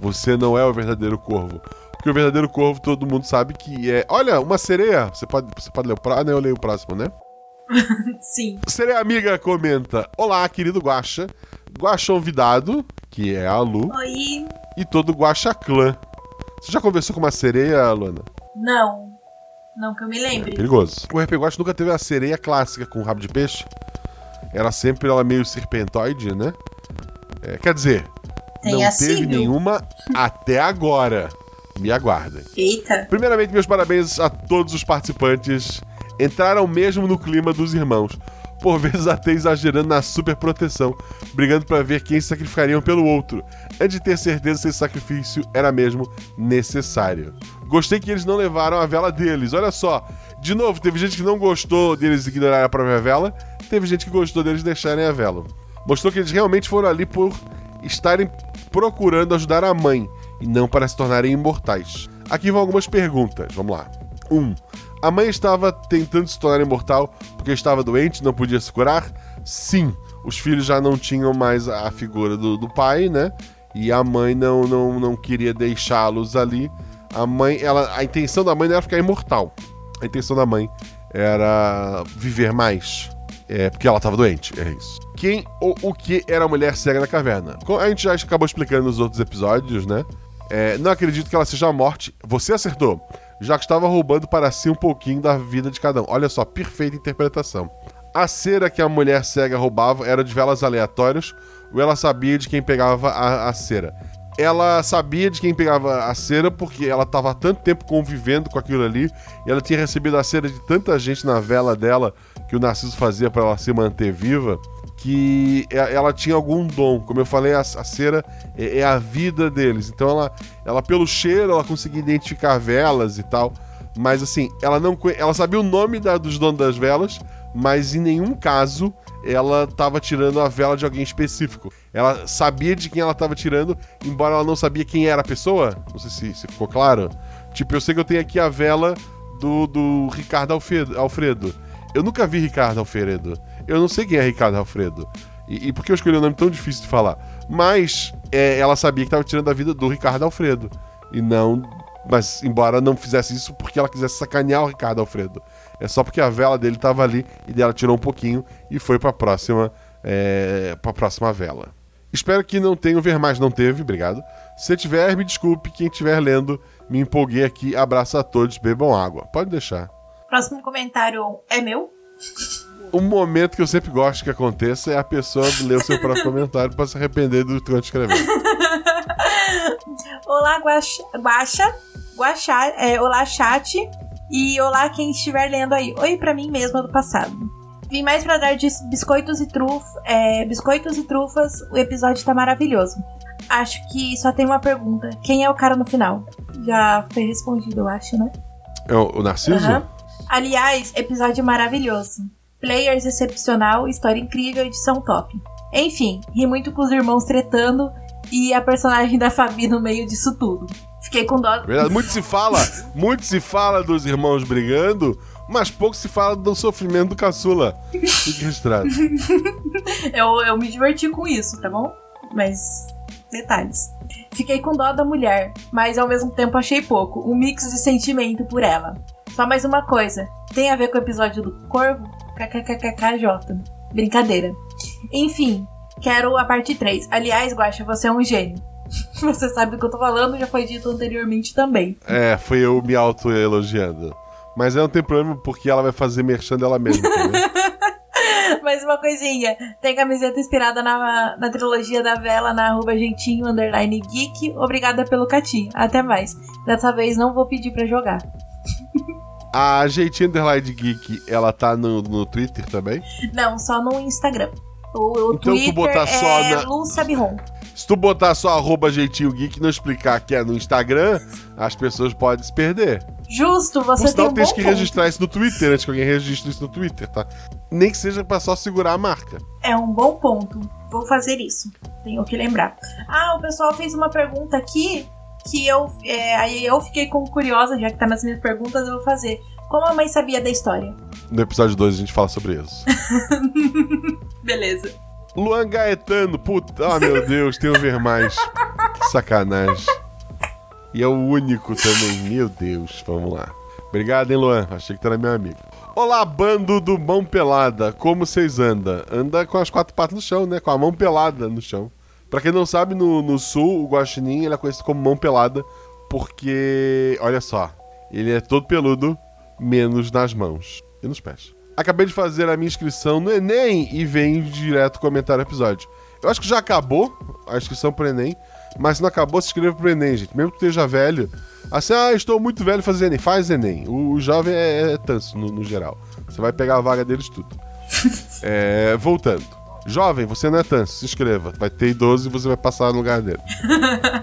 Speaker 4: Você não é o verdadeiro corvo. Porque o verdadeiro corvo, todo mundo sabe que é. Olha, uma sereia. Você pode, você pode ler o próximo. Ah, não, eu leio o próximo, né? *laughs*
Speaker 5: Sim.
Speaker 4: Sereia Amiga comenta: Olá, querido Guaxa. Guaxão Vidado, que é a Lu.
Speaker 5: Oi.
Speaker 4: E todo Guaxa Clã. Você já conversou com uma sereia, Luana?
Speaker 5: Não. Não que eu me lembre.
Speaker 4: É perigoso. O RP Guaxa nunca teve a sereia clássica com rabo de peixe. Era sempre ela meio serpentoide, né? É, quer dizer,
Speaker 5: Tem
Speaker 4: não
Speaker 5: assim,
Speaker 4: teve
Speaker 5: viu?
Speaker 4: nenhuma até agora. Me aguardem.
Speaker 5: Eita.
Speaker 4: Primeiramente, meus parabéns a todos os participantes. Entraram mesmo no clima dos irmãos. Por vezes até exagerando na super proteção, brigando para ver quem se sacrificariam pelo outro, antes de ter certeza se esse sacrifício era mesmo necessário. Gostei que eles não levaram a vela deles. Olha só, de novo, teve gente que não gostou deles ignorarem a própria vela, teve gente que gostou deles deixarem a vela. Mostrou que eles realmente foram ali por estarem procurando ajudar a mãe e não para se tornarem imortais. Aqui vão algumas perguntas. Vamos lá. 1. Um, a mãe estava tentando se tornar imortal porque estava doente, não podia se curar? Sim. Os filhos já não tinham mais a figura do, do pai, né? E a mãe não, não, não queria deixá-los ali. A mãe, ela, a intenção da mãe não era ficar imortal. A intenção da mãe era viver mais. É, porque ela estava doente, é isso. Quem ou o que era a mulher cega na caverna? A gente já acabou explicando nos outros episódios, né? É, não acredito que ela seja a morte. Você acertou já que estava roubando para si um pouquinho da vida de cada um. Olha só, perfeita interpretação. A cera que a mulher cega roubava era de velas aleatórias, ou ela sabia de quem pegava a, a cera. Ela sabia de quem pegava a cera porque ela estava há tanto tempo convivendo com aquilo ali e ela tinha recebido a cera de tanta gente na vela dela que o Narciso fazia para ela se manter viva que ela tinha algum dom. Como eu falei, a, a cera é, é, a vida deles. Então ela, ela pelo cheiro, ela conseguia identificar velas e tal. Mas assim, ela não ela sabia o nome da, dos donos das velas, mas em nenhum caso ela estava tirando a vela de alguém específico. Ela sabia de quem ela estava tirando, embora ela não sabia quem era a pessoa. Não sei se, se ficou claro. Tipo, eu sei que eu tenho aqui a vela do, do Ricardo Alfredo. Eu nunca vi Ricardo Alfredo. Eu não sei quem é Ricardo Alfredo. E, e por que eu escolhi um nome tão difícil de falar? Mas é, ela sabia que estava tirando a vida do Ricardo Alfredo. E não. Mas, embora não fizesse isso porque ela quisesse sacanear o Ricardo Alfredo. É só porque a vela dele estava ali e dela tirou um pouquinho e foi para a próxima, é, para próxima vela. Espero que não tenham ver mais, não teve, obrigado. Se tiver, me desculpe. Quem estiver lendo, me empolguei aqui. Abraço a todos, bebam água. Pode deixar.
Speaker 5: Próximo comentário é meu.
Speaker 4: Um momento que eu sempre gosto que aconteça é a pessoa ler o seu próprio comentário para se arrepender do que eu escreveu. *laughs*
Speaker 5: olá, Guaxa, Guaxa, Guaxa é, olá, chat. E olá, quem estiver lendo aí. Oi para mim mesma do passado. Vim mais para dar de biscoitos e trufas. É, biscoitos e trufas. O episódio tá maravilhoso. Acho que só tem uma pergunta. Quem é o cara no final? Já foi respondido, eu acho, né?
Speaker 4: É o, o Narciso? Uhum.
Speaker 5: Aliás, episódio maravilhoso. Players excepcional, história incrível, edição top. Enfim, ri muito com os irmãos tretando e a personagem da Fabi no meio disso tudo. Fiquei com dó.
Speaker 4: Verdade, muito se fala, muito se fala dos irmãos brigando, mas pouco se fala do sofrimento do caçula. Fique registrado. *laughs*
Speaker 5: eu, eu me diverti com isso, tá bom? Mas detalhes. Fiquei com dó da mulher, mas ao mesmo tempo achei pouco. Um mix de sentimento por ela. Só mais uma coisa. Tem a ver com o episódio do Corvo? KKKKJ. Brincadeira. Enfim, quero a parte 3. Aliás, Guaxa, você é um gênio. *laughs* Você sabe do que eu tô falando, já foi dito anteriormente também.
Speaker 4: É, foi eu me auto-elogiando. Mas não tem problema porque ela vai fazer merchan dela mesma, *laughs*
Speaker 5: Mais uma coisinha. Tem camiseta inspirada na, na trilogia da vela na arroba jeitinho underline geek. Obrigada pelo catim. Até mais. Dessa vez não vou pedir para jogar.
Speaker 4: A Jeitinho Underline Geek, ela tá no, no Twitter também?
Speaker 5: Não, só no Instagram. O, o
Speaker 4: então
Speaker 5: Twitter
Speaker 4: tu botar só
Speaker 5: é
Speaker 4: na...
Speaker 5: Lúcia Biron.
Speaker 4: Se tu botar só arroba Jeitinho Geek e não explicar que é no Instagram, as pessoas podem se perder.
Speaker 5: Justo, você
Speaker 4: tem
Speaker 5: um
Speaker 4: tem
Speaker 5: que
Speaker 4: ponto. registrar isso no Twitter antes que alguém registre isso no Twitter, tá? Nem que seja pra só segurar a marca.
Speaker 5: É um bom ponto. Vou fazer isso. Tenho que lembrar. Ah, o pessoal fez uma pergunta aqui que eu. É, aí eu fiquei com curiosa, já que tá nas minhas perguntas, eu vou fazer. Como a mãe sabia da história?
Speaker 4: No episódio 2 a gente fala sobre isso. *laughs*
Speaker 5: Beleza.
Speaker 4: Luan Gaetano, puta. Ah, meu Deus, um ver mais. Que sacanagem. E é o único também. Meu Deus, vamos lá. Obrigado, hein, Luan. Achei que era meu amigo. Olá, bando do Mão Pelada. Como vocês andam? Anda com as quatro patas no chão, né? Com a mão pelada no chão. Pra quem não sabe, no, no sul, o guaxinim ele é conhecido como mão pelada, porque, olha só, ele é todo peludo, menos nas mãos e nos pés. Acabei de fazer a minha inscrição no Enem e venho direto comentar o episódio. Eu acho que já acabou a inscrição pro Enem, mas se não acabou, se inscreva pro Enem, gente. Mesmo que esteja velho. Assim, ah, estou muito velho fazer Enem. Faz Enem. O, o jovem é, é tanso, no, no, geral. Você vai pegar a vaga deles tudo. *laughs* é, voltando. Jovem, você não é tanto, se inscreva. Vai ter idoso e você vai passar no lugar dele. *laughs*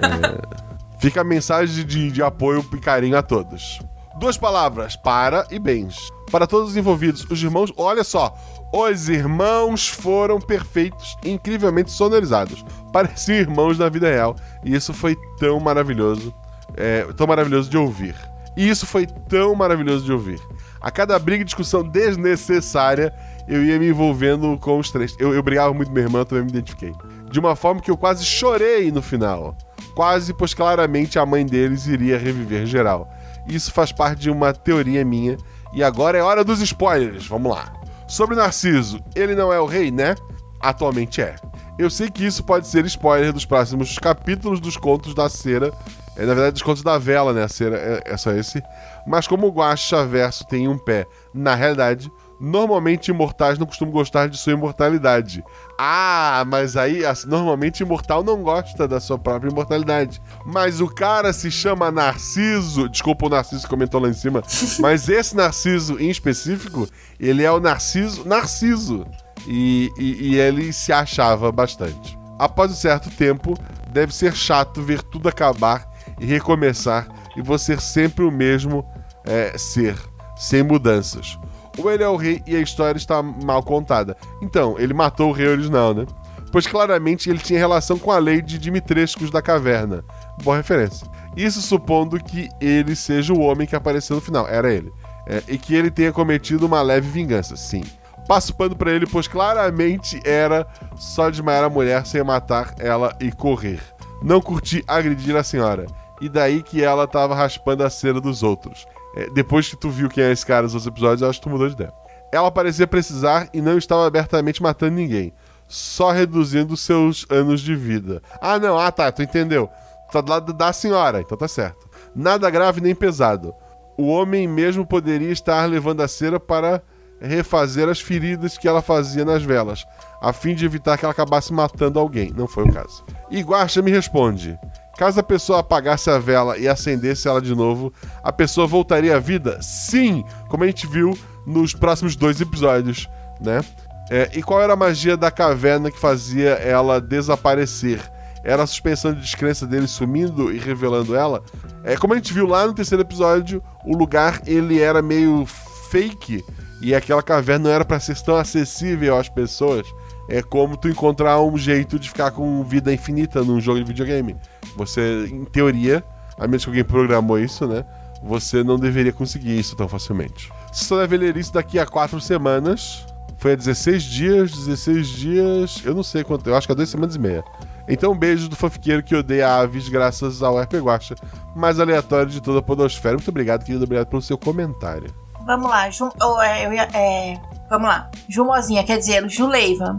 Speaker 4: é... Fica a mensagem de, de apoio e carinho a todos. Duas palavras: para e bens. Para todos os envolvidos, os irmãos, olha só, os irmãos foram perfeitos, incrivelmente sonorizados. *laughs* Pareciam irmãos na vida real. E isso foi tão maravilhoso. É, tão maravilhoso de ouvir. E isso foi tão maravilhoso de ouvir. A cada briga e discussão desnecessária, eu ia me envolvendo com os três. Eu, eu brigava muito com minha irmã, também me identifiquei. De uma forma que eu quase chorei no final. Quase, pois claramente a mãe deles iria reviver geral. Isso faz parte de uma teoria minha. E agora é hora dos spoilers. Vamos lá. Sobre Narciso, ele não é o rei, né? Atualmente é. Eu sei que isso pode ser spoiler dos próximos capítulos dos contos da cera. É, na verdade, dos contos da vela, né? A cera é, é só esse. Mas como o Guacha Verso tem um pé na realidade, Normalmente imortais não costumam gostar de sua imortalidade. Ah, mas aí normalmente imortal não gosta da sua própria imortalidade. Mas o cara se chama Narciso. Desculpa o Narciso que comentou lá em cima. *laughs* mas esse Narciso em específico, ele é o Narciso Narciso. E, e, e ele se achava bastante. Após um certo tempo, deve ser chato ver tudo acabar e recomeçar e você sempre o mesmo é, ser, sem mudanças. Ou ele é o rei e a história está mal contada. Então, ele matou o rei original, né? Pois claramente ele tinha relação com a lei de Dimitrescos da caverna. Boa referência. Isso supondo que ele seja o homem que apareceu no final. Era ele. É, e que ele tenha cometido uma leve vingança. Sim. Passo pano pra ele, pois claramente era só desmaiar a mulher sem matar ela e correr. Não curti agredir a senhora. E daí que ela tava raspando a cera dos outros. É, depois que tu viu quem é esse cara nos outros episódios, eu acho que tu mudou de ideia. Ela parecia precisar e não estava abertamente matando ninguém. Só reduzindo seus anos de vida. Ah, não. Ah, tá. Tu entendeu. Tá do lado da senhora, então tá certo. Nada grave nem pesado. O homem mesmo poderia estar levando a cera para refazer as feridas que ela fazia nas velas, a fim de evitar que ela acabasse matando alguém. Não foi o caso. E Guaxa me responde: Caso a pessoa apagasse a vela e acendesse ela de novo, a pessoa voltaria à vida? Sim! Como a gente viu nos próximos dois episódios, né? É, e qual era a magia da caverna que fazia ela desaparecer? Era a suspensão de descrença dele sumindo e revelando ela? É, como a gente viu lá no terceiro episódio, o lugar ele era meio fake e aquela caverna não era para ser tão acessível às pessoas. É como tu encontrar um jeito de ficar com vida infinita num jogo de videogame. Você, em teoria, a menos que alguém programou isso, né? Você não deveria conseguir isso tão facilmente. Você só deve ler isso daqui a quatro semanas. Foi há 16 dias, 16 dias. Eu não sei quanto, eu acho que há duas semanas e meia. Então, um beijo do fanfiqueiro que odeia aves, graças ao RP Guacha, mais aleatório de toda a Podosfera. Muito obrigado, querido. Obrigado pelo seu comentário.
Speaker 5: Vamos lá, Ju, oh, é, ia, é, vamos lá. Jumozinha, quer dizer, Juleiva.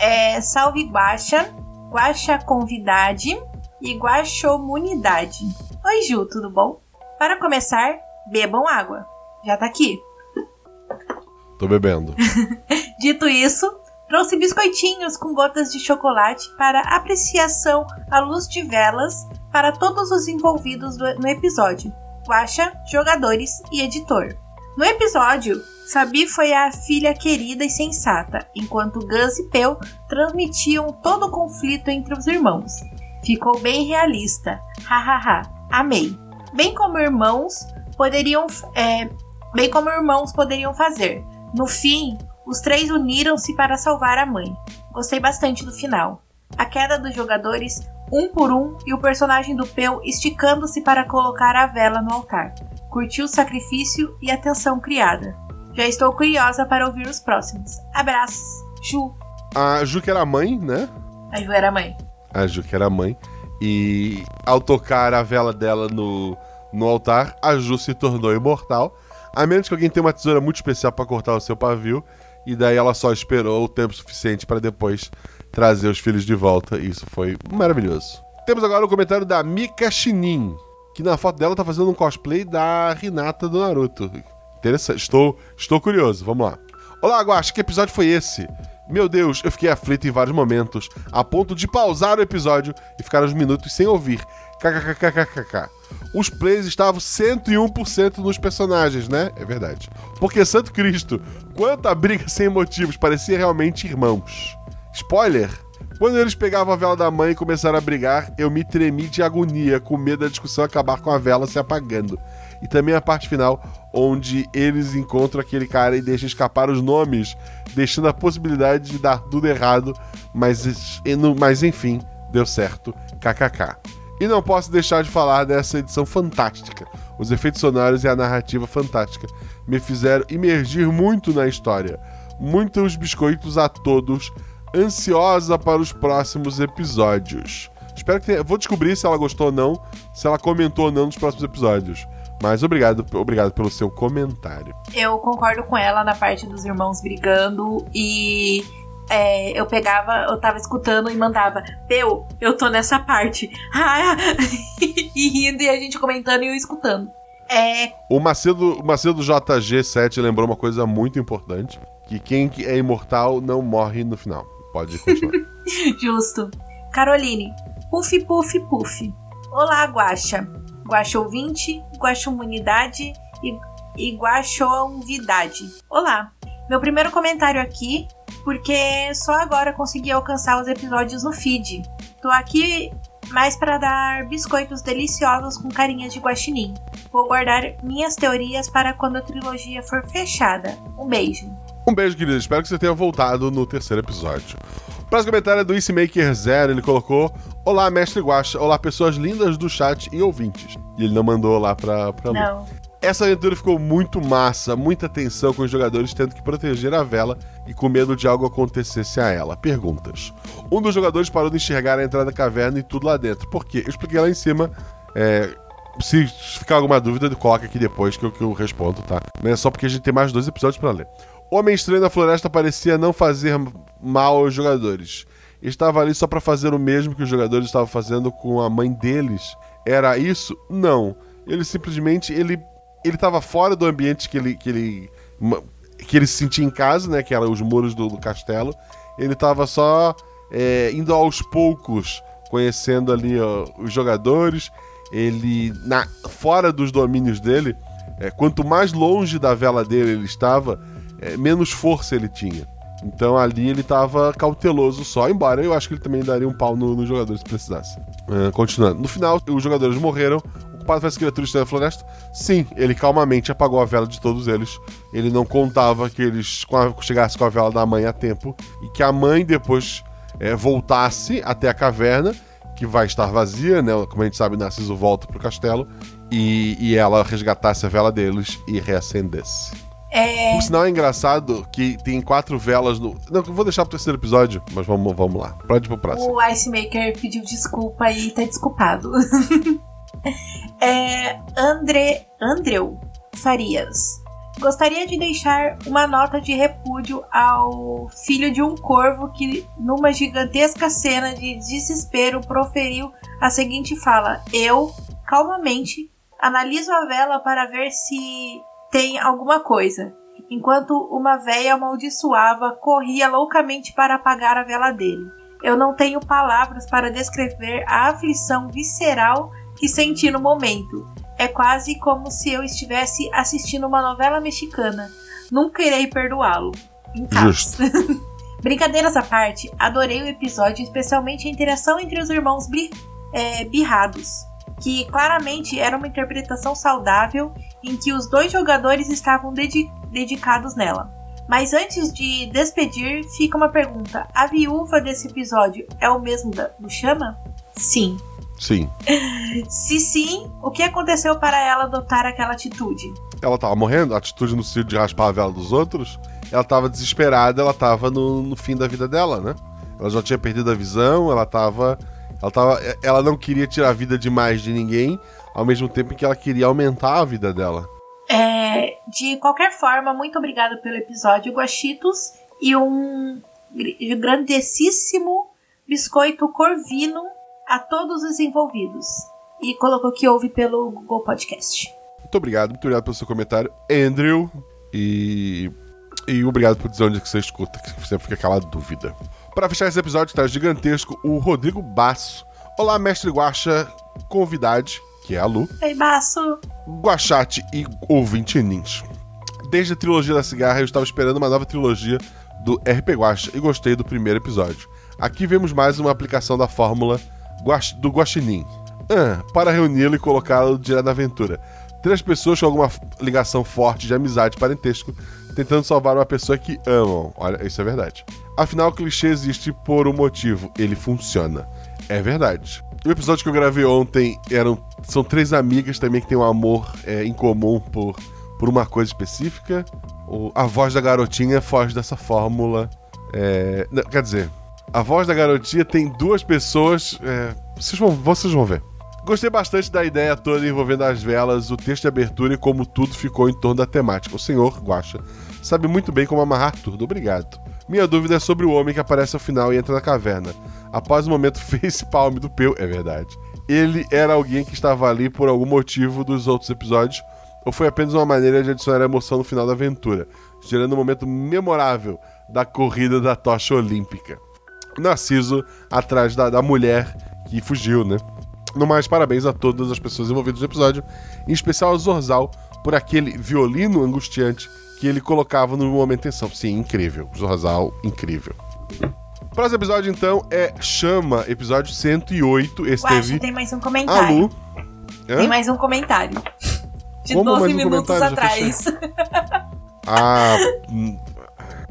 Speaker 5: É, salve Guacha, Guacha Convidade e Guaxomunidade. Oi, Ju, tudo bom? Para começar, bebam água. Já tá aqui.
Speaker 4: Tô bebendo. *laughs*
Speaker 5: Dito isso, trouxe biscoitinhos com gotas de chocolate para apreciação à luz de velas para todos os envolvidos no episódio. Guaxa, jogadores e editor. No episódio, Sabi foi a filha querida e sensata, enquanto Gus e Peu transmitiam todo o conflito entre os irmãos. Ficou bem realista. Hahaha. Amei. Bem como irmãos poderiam. É, bem como irmãos poderiam fazer. No fim, os três uniram-se para salvar a mãe. Gostei bastante do final. A queda dos jogadores, um por um, e o personagem do Peu esticando-se para colocar a vela no altar. Curti o sacrifício e a tensão criada. Já estou curiosa para ouvir os próximos. Abraços, Ju.
Speaker 4: A Ju que era a mãe, né?
Speaker 5: A Ju era mãe
Speaker 4: a Ju, que era a mãe. E ao tocar a vela dela no, no altar, a Ju se tornou imortal. A menos que alguém tenha uma tesoura muito especial para cortar o seu pavio. E daí ela só esperou o tempo suficiente para depois trazer os filhos de volta. E isso foi maravilhoso. Temos agora o comentário da Mika Shinin, que na foto dela tá fazendo um cosplay da Hinata do Naruto. Interessante. Estou, estou curioso. Vamos lá. Olá, Guax, que episódio foi esse? Meu Deus, eu fiquei aflito em vários momentos, a ponto de pausar o episódio e ficar uns minutos sem ouvir. KKKKKK. Os plays estavam 101% nos personagens, né? É verdade. Porque Santo Cristo, quanta briga *laughs* sem motivos, parecia realmente irmãos. Spoiler! Quando eles pegavam a vela da mãe e começaram a brigar, eu me tremi de agonia, com medo da discussão acabar com a vela se apagando. E também a parte final, onde eles encontram aquele cara e deixam escapar os nomes, deixando a possibilidade de dar tudo errado, mas, mas enfim, deu certo. KKK. E não posso deixar de falar dessa edição fantástica. Os efeitos sonoros e a narrativa fantástica me fizeram imergir muito na história. Muitos biscoitos a todos, ansiosa para os próximos episódios. Espero que tenha... Vou descobrir se ela gostou ou não, se ela comentou ou não nos próximos episódios. Mas obrigado, obrigado pelo seu comentário.
Speaker 5: Eu concordo com ela na parte dos irmãos brigando e é, eu pegava, eu tava escutando e mandava, Peu, eu tô nessa parte. *laughs* Ah, e rindo e a gente comentando e eu escutando. É,
Speaker 4: O Macedo, o Macedo JG7 lembrou uma coisa muito importante: que quem é imortal não morre no final. Pode continuar. *laughs*
Speaker 5: justo. Caroline, puff, puff, puff. Olá, Guaxa. Guaxa ouvinte, Guaxa humanidade e, e Guaxonvidade. Olá. Meu primeiro comentário aqui, porque só agora consegui alcançar os episódios no feed. Tô aqui mais para dar biscoitos deliciosos com carinha de guaxinim. Vou guardar minhas teorias para quando a trilogia for fechada. Um beijo.
Speaker 4: Um beijo, querido. Espero que você tenha voltado no terceiro episódio. Próximo comentário é do Maker Zero. Ele colocou: Olá, mestre Guaxa. Olá, pessoas lindas do chat e ouvintes. E ele não mandou lá pra, pra Lu.
Speaker 5: Não.
Speaker 4: Essa aventura ficou muito massa, muita tensão com os jogadores tendo que proteger a vela e com medo de algo acontecesse a ela. Perguntas. Um dos jogadores parou de enxergar a entrada da caverna e tudo lá dentro. Por quê? Eu expliquei lá em cima. É, se ficar alguma dúvida, coloca aqui depois que eu, que eu respondo, tá? Não é só porque a gente tem mais dois episódios pra ler. Homem Estranho na Floresta parecia não fazer mal aos jogadores. Estava ali só pra fazer o mesmo que os jogadores estavam fazendo com a mãe deles. Era isso? Não. Ele simplesmente ele ele estava fora do ambiente que ele que ele que ele se sentia em casa, né? Que eram os muros do, do castelo. Ele estava só é, indo aos poucos, conhecendo ali ó, os jogadores. Ele na fora dos domínios dele, é, quanto mais longe da vela dele ele estava, é, menos força ele tinha. Então ali ele estava cauteloso só, embora eu acho que ele também daria um pau nos no jogadores se precisasse. Uh, continuando. No final, os jogadores morreram. O culpado foi essa criatura estranha da floresta? Sim, ele calmamente apagou a vela de todos eles. Ele não contava que eles chegassem com a vela da mãe a tempo e que a mãe depois é, voltasse até a caverna, que vai estar vazia, né? Como a gente sabe, Narciso volta pro castelo e, e ela resgatasse a vela deles e reacendesse.
Speaker 5: É,
Speaker 4: Por sinal, é engraçado que tem quatro velas no. Não, vou deixar pro terceiro episódio, mas vamos, vamos lá. Pode pro próximo.
Speaker 5: o Ice Maker pediu desculpa e tá desculpado. *laughs* é, André, Andreu Farias. Gostaria de deixar uma nota de repúdio ao filho de um corvo que, numa gigantesca cena de desespero, proferiu a seguinte fala: Eu, calmamente, analiso a vela para ver se tem alguma coisa. Enquanto uma véia amaldiçoava, corria loucamente para apagar a vela dele. Eu não tenho palavras para descrever a aflição visceral que senti no momento. É quase como se eu estivesse assistindo uma novela mexicana. Nunca irei perdoá-lo. Em casos. *laughs* Brincadeiras à parte, adorei o episódio, especialmente a interação entre os irmãos bi é, birrados, que claramente era uma interpretação saudável em que os dois jogadores estavam dedi dedicados nela. Mas antes de despedir, fica uma pergunta: a viúva desse episódio é o mesmo da, do Chama? Sim.
Speaker 4: Sim.
Speaker 5: Se sim, o que aconteceu para ela adotar aquela atitude?
Speaker 4: Ela tava morrendo, a atitude no sentido de raspar a vela dos outros. Ela tava desesperada, ela tava no, no fim da vida dela, né? Ela já tinha perdido a visão, ela tava. Ela tava. Ela não queria tirar a vida demais de ninguém, ao mesmo tempo que ela queria aumentar a vida dela.
Speaker 5: É, de qualquer forma, muito obrigado pelo episódio, Guaxitos, e um gr- grandessíssimo biscoito corvino a todos os envolvidos. E colocou que ouve pelo Google Podcast.
Speaker 4: Muito obrigado, muito obrigado pelo seu comentário, Andrew. E. E obrigado por dizer onde que você escuta, que sempre fica aquela dúvida. Para fechar esse episódio, tá gigantesco o Rodrigo Basso. Olá, mestre Guaxa, convidade, que é a Lu.
Speaker 5: Ei, Baço!
Speaker 4: Guachate e ouvinte Nins. Desde a trilogia da cigarra, eu estava esperando uma nova trilogia do RP Guacha e gostei do primeiro episódio. Aqui vemos mais uma aplicação da fórmula do Guaxinim. Ah, para reuni-lo e colocá-lo direto na aventura. Três pessoas com alguma ligação forte de amizade e parentesco tentando salvar uma pessoa que amam. Olha, isso é verdade. Afinal, o clichê existe por um motivo. Ele funciona. É verdade. O episódio que eu gravei ontem eram são três amigas também que têm um amor é, em comum por, por uma coisa específica. O- a voz da garotinha foge dessa fórmula. É, não, quer dizer, a voz da garotinha tem duas pessoas. é, vocês, vão, vocês vão ver. Gostei bastante da ideia toda envolvendo as velas, o texto de abertura e como tudo ficou em torno da temática. O senhor, Guaxa, sabe muito bem como amarrar tudo. Obrigado. Minha dúvida é sobre o homem que aparece ao final e entra na caverna. Após o momento *laughs* face palm do Peu, é verdade. Ele era alguém que estava ali por algum motivo dos outros episódios, ou foi apenas uma maneira de adicionar emoção no final da aventura, gerando um momento memorável da corrida da tocha olímpica. Narciso atrás da, da mulher que fugiu, né? No mais, parabéns a todas as pessoas envolvidas no episódio, em especial ao Zorzal por aquele violino angustiante que ele colocava no momento de tensão. Sim, incrível. Zorzal, incrível. Próximo episódio, então, é Chama, episódio 108. Esse
Speaker 5: Guaxa,
Speaker 4: teve
Speaker 5: tem mais um
Speaker 4: a
Speaker 5: comentário.
Speaker 4: Lu. Hã?
Speaker 5: Tem mais um comentário. De
Speaker 4: Como
Speaker 5: 12
Speaker 4: mais um
Speaker 5: minutos atrás. *laughs*
Speaker 4: Ah, hum,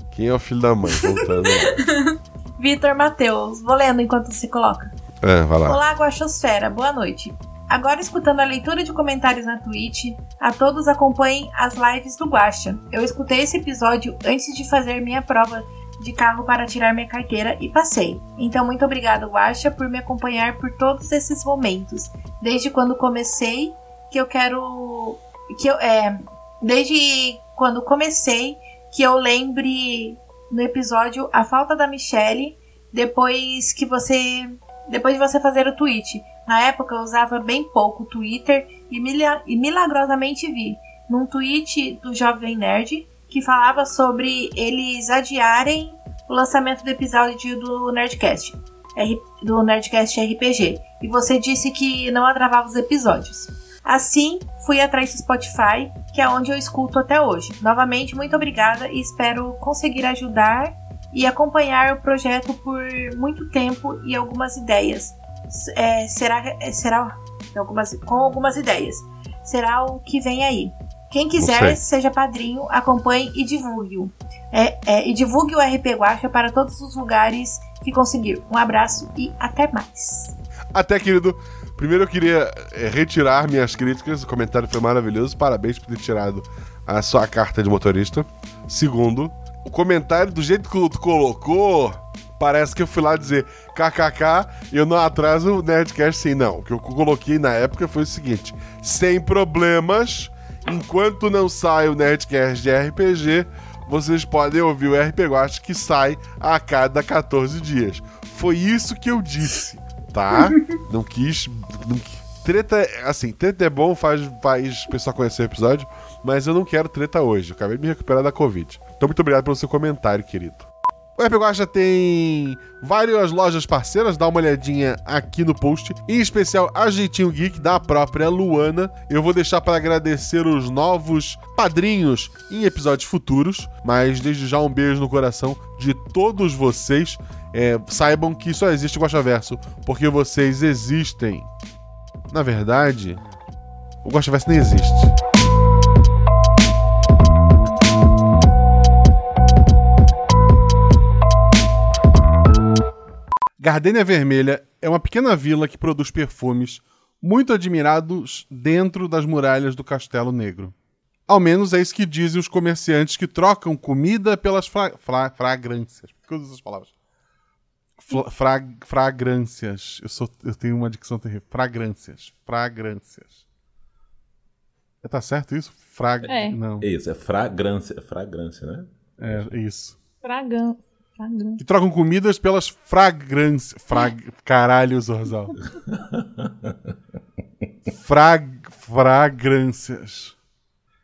Speaker 4: quem é o filho da mãe? Voltando. *laughs*
Speaker 5: Vitor Matheus. Vou lendo enquanto você coloca.
Speaker 4: É, vai lá.
Speaker 5: Olá, Guaxosfera. Boa noite. Agora escutando a leitura de comentários na Twitch, a todos acompanhem as lives do Guaxa. Eu escutei esse episódio antes de fazer minha prova de carro para tirar minha carteira e passei. Então, muito obrigado, Guaxa, por me acompanhar por todos esses momentos. Desde quando comecei, que eu quero. que eu. É. Desde quando comecei, que eu lembre no episódio a falta da Michelle depois que você. Depois de você fazer o tweet. Na época eu usava bem pouco o Twitter e, e milagrosamente vi num tweet do Jovem Nerd que falava sobre eles adiarem o lançamento do episódio do Nerdcast, do Nerdcast RPG. E você disse que não atravava os episódios. Assim, fui atrás do Spotify, que é onde eu escuto até hoje. Novamente, muito obrigada e espero conseguir ajudar e acompanhar o projeto por muito tempo e algumas ideias. É, será, é, será algumas, com algumas ideias. Será o que vem aí. Quem quiser, seja padrinho, acompanhe e divulgue-o. É, é, e divulgue o RP Guacha para todos os lugares que conseguir. Um abraço e até mais.
Speaker 4: Até, querido. Primeiro eu queria é, retirar minhas críticas. O comentário foi maravilhoso. Parabéns por ter tirado a sua carta de motorista. Segundo, o comentário, do jeito que tu colocou, parece que eu fui lá dizer kkk, eu não atraso o Nerdcast sim. Não, o que eu coloquei na época foi o seguinte: sem problemas, enquanto não sai o Nerdcast de RPG, vocês podem ouvir o RP Guacha que sai a cada 14 dias. Foi isso que eu disse, tá? *laughs* não quis. Não, treta, assim, treta é bom, faz, faz o pessoal conhecer o episódio, mas eu não quero treta hoje. Eu acabei de me recuperar da Covid. Então, muito obrigado pelo seu comentário, querido. O Guacha tem várias lojas parceiras, dá uma olhadinha aqui no post. Em especial, a Jeitinho Geek, da própria Luana. Eu vou deixar para agradecer os novos padrinhos em episódios futuros. Mas desde já um beijo no coração de todos vocês. É, saibam que só existe o Guaxaverso porque vocês existem. Na verdade, o Guaxaverso nem existe. Gardênia Vermelha é uma pequena vila que produz perfumes muito admirados dentro das muralhas do Castelo Negro. Ao menos é isso que dizem os comerciantes que trocam comida pelas fra- fragrâncias. Por que eu uso essas palavras? Fra- fragrâncias. Eu, sou, eu tenho uma dicção terrível. Fragrâncias. Fragrâncias. É, Tá certo isso? Frag...
Speaker 6: É.
Speaker 4: Não.
Speaker 7: Isso, é fragrância, fragrância, né?
Speaker 4: É, isso.
Speaker 6: Fragão.
Speaker 4: Que trocam comidas pelas fragrâncias. Frag... Caralho, Zorzal. *laughs* Frag... Fragrâncias.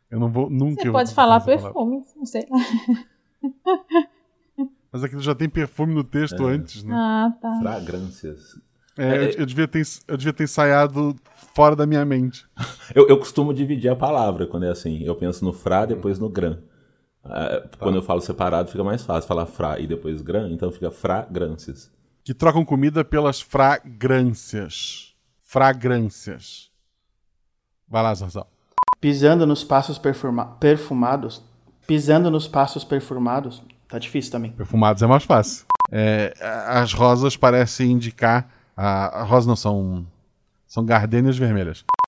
Speaker 4: Eu não vou nunca.
Speaker 6: Você
Speaker 4: eu vou
Speaker 6: pode falar perfume, não sei. *laughs*
Speaker 4: Mas aqui já tem perfume no texto
Speaker 7: É.
Speaker 4: antes, né?
Speaker 6: Ah, tá.
Speaker 7: Fragrâncias.
Speaker 4: É, eu, eu devia ter, eu devia ter ensaiado fora da minha mente. *laughs*
Speaker 7: Eu, eu costumo dividir a palavra quando é assim. Eu penso no fra, depois no gran. Ah, Quando eu falo separado, fica mais fácil falar fra e depois gran, então fica fragrâncias.
Speaker 4: Que trocam comida pelas fragrâncias. Fragrâncias. Vai lá, Zorzal.
Speaker 8: Pisando nos passos perfuma- perfumados. Pisando nos passos perfumados. Tá difícil também.
Speaker 4: Perfumados é mais fácil. É, as rosas parecem indicar. A, a rosa não são. São gardênias vermelhas.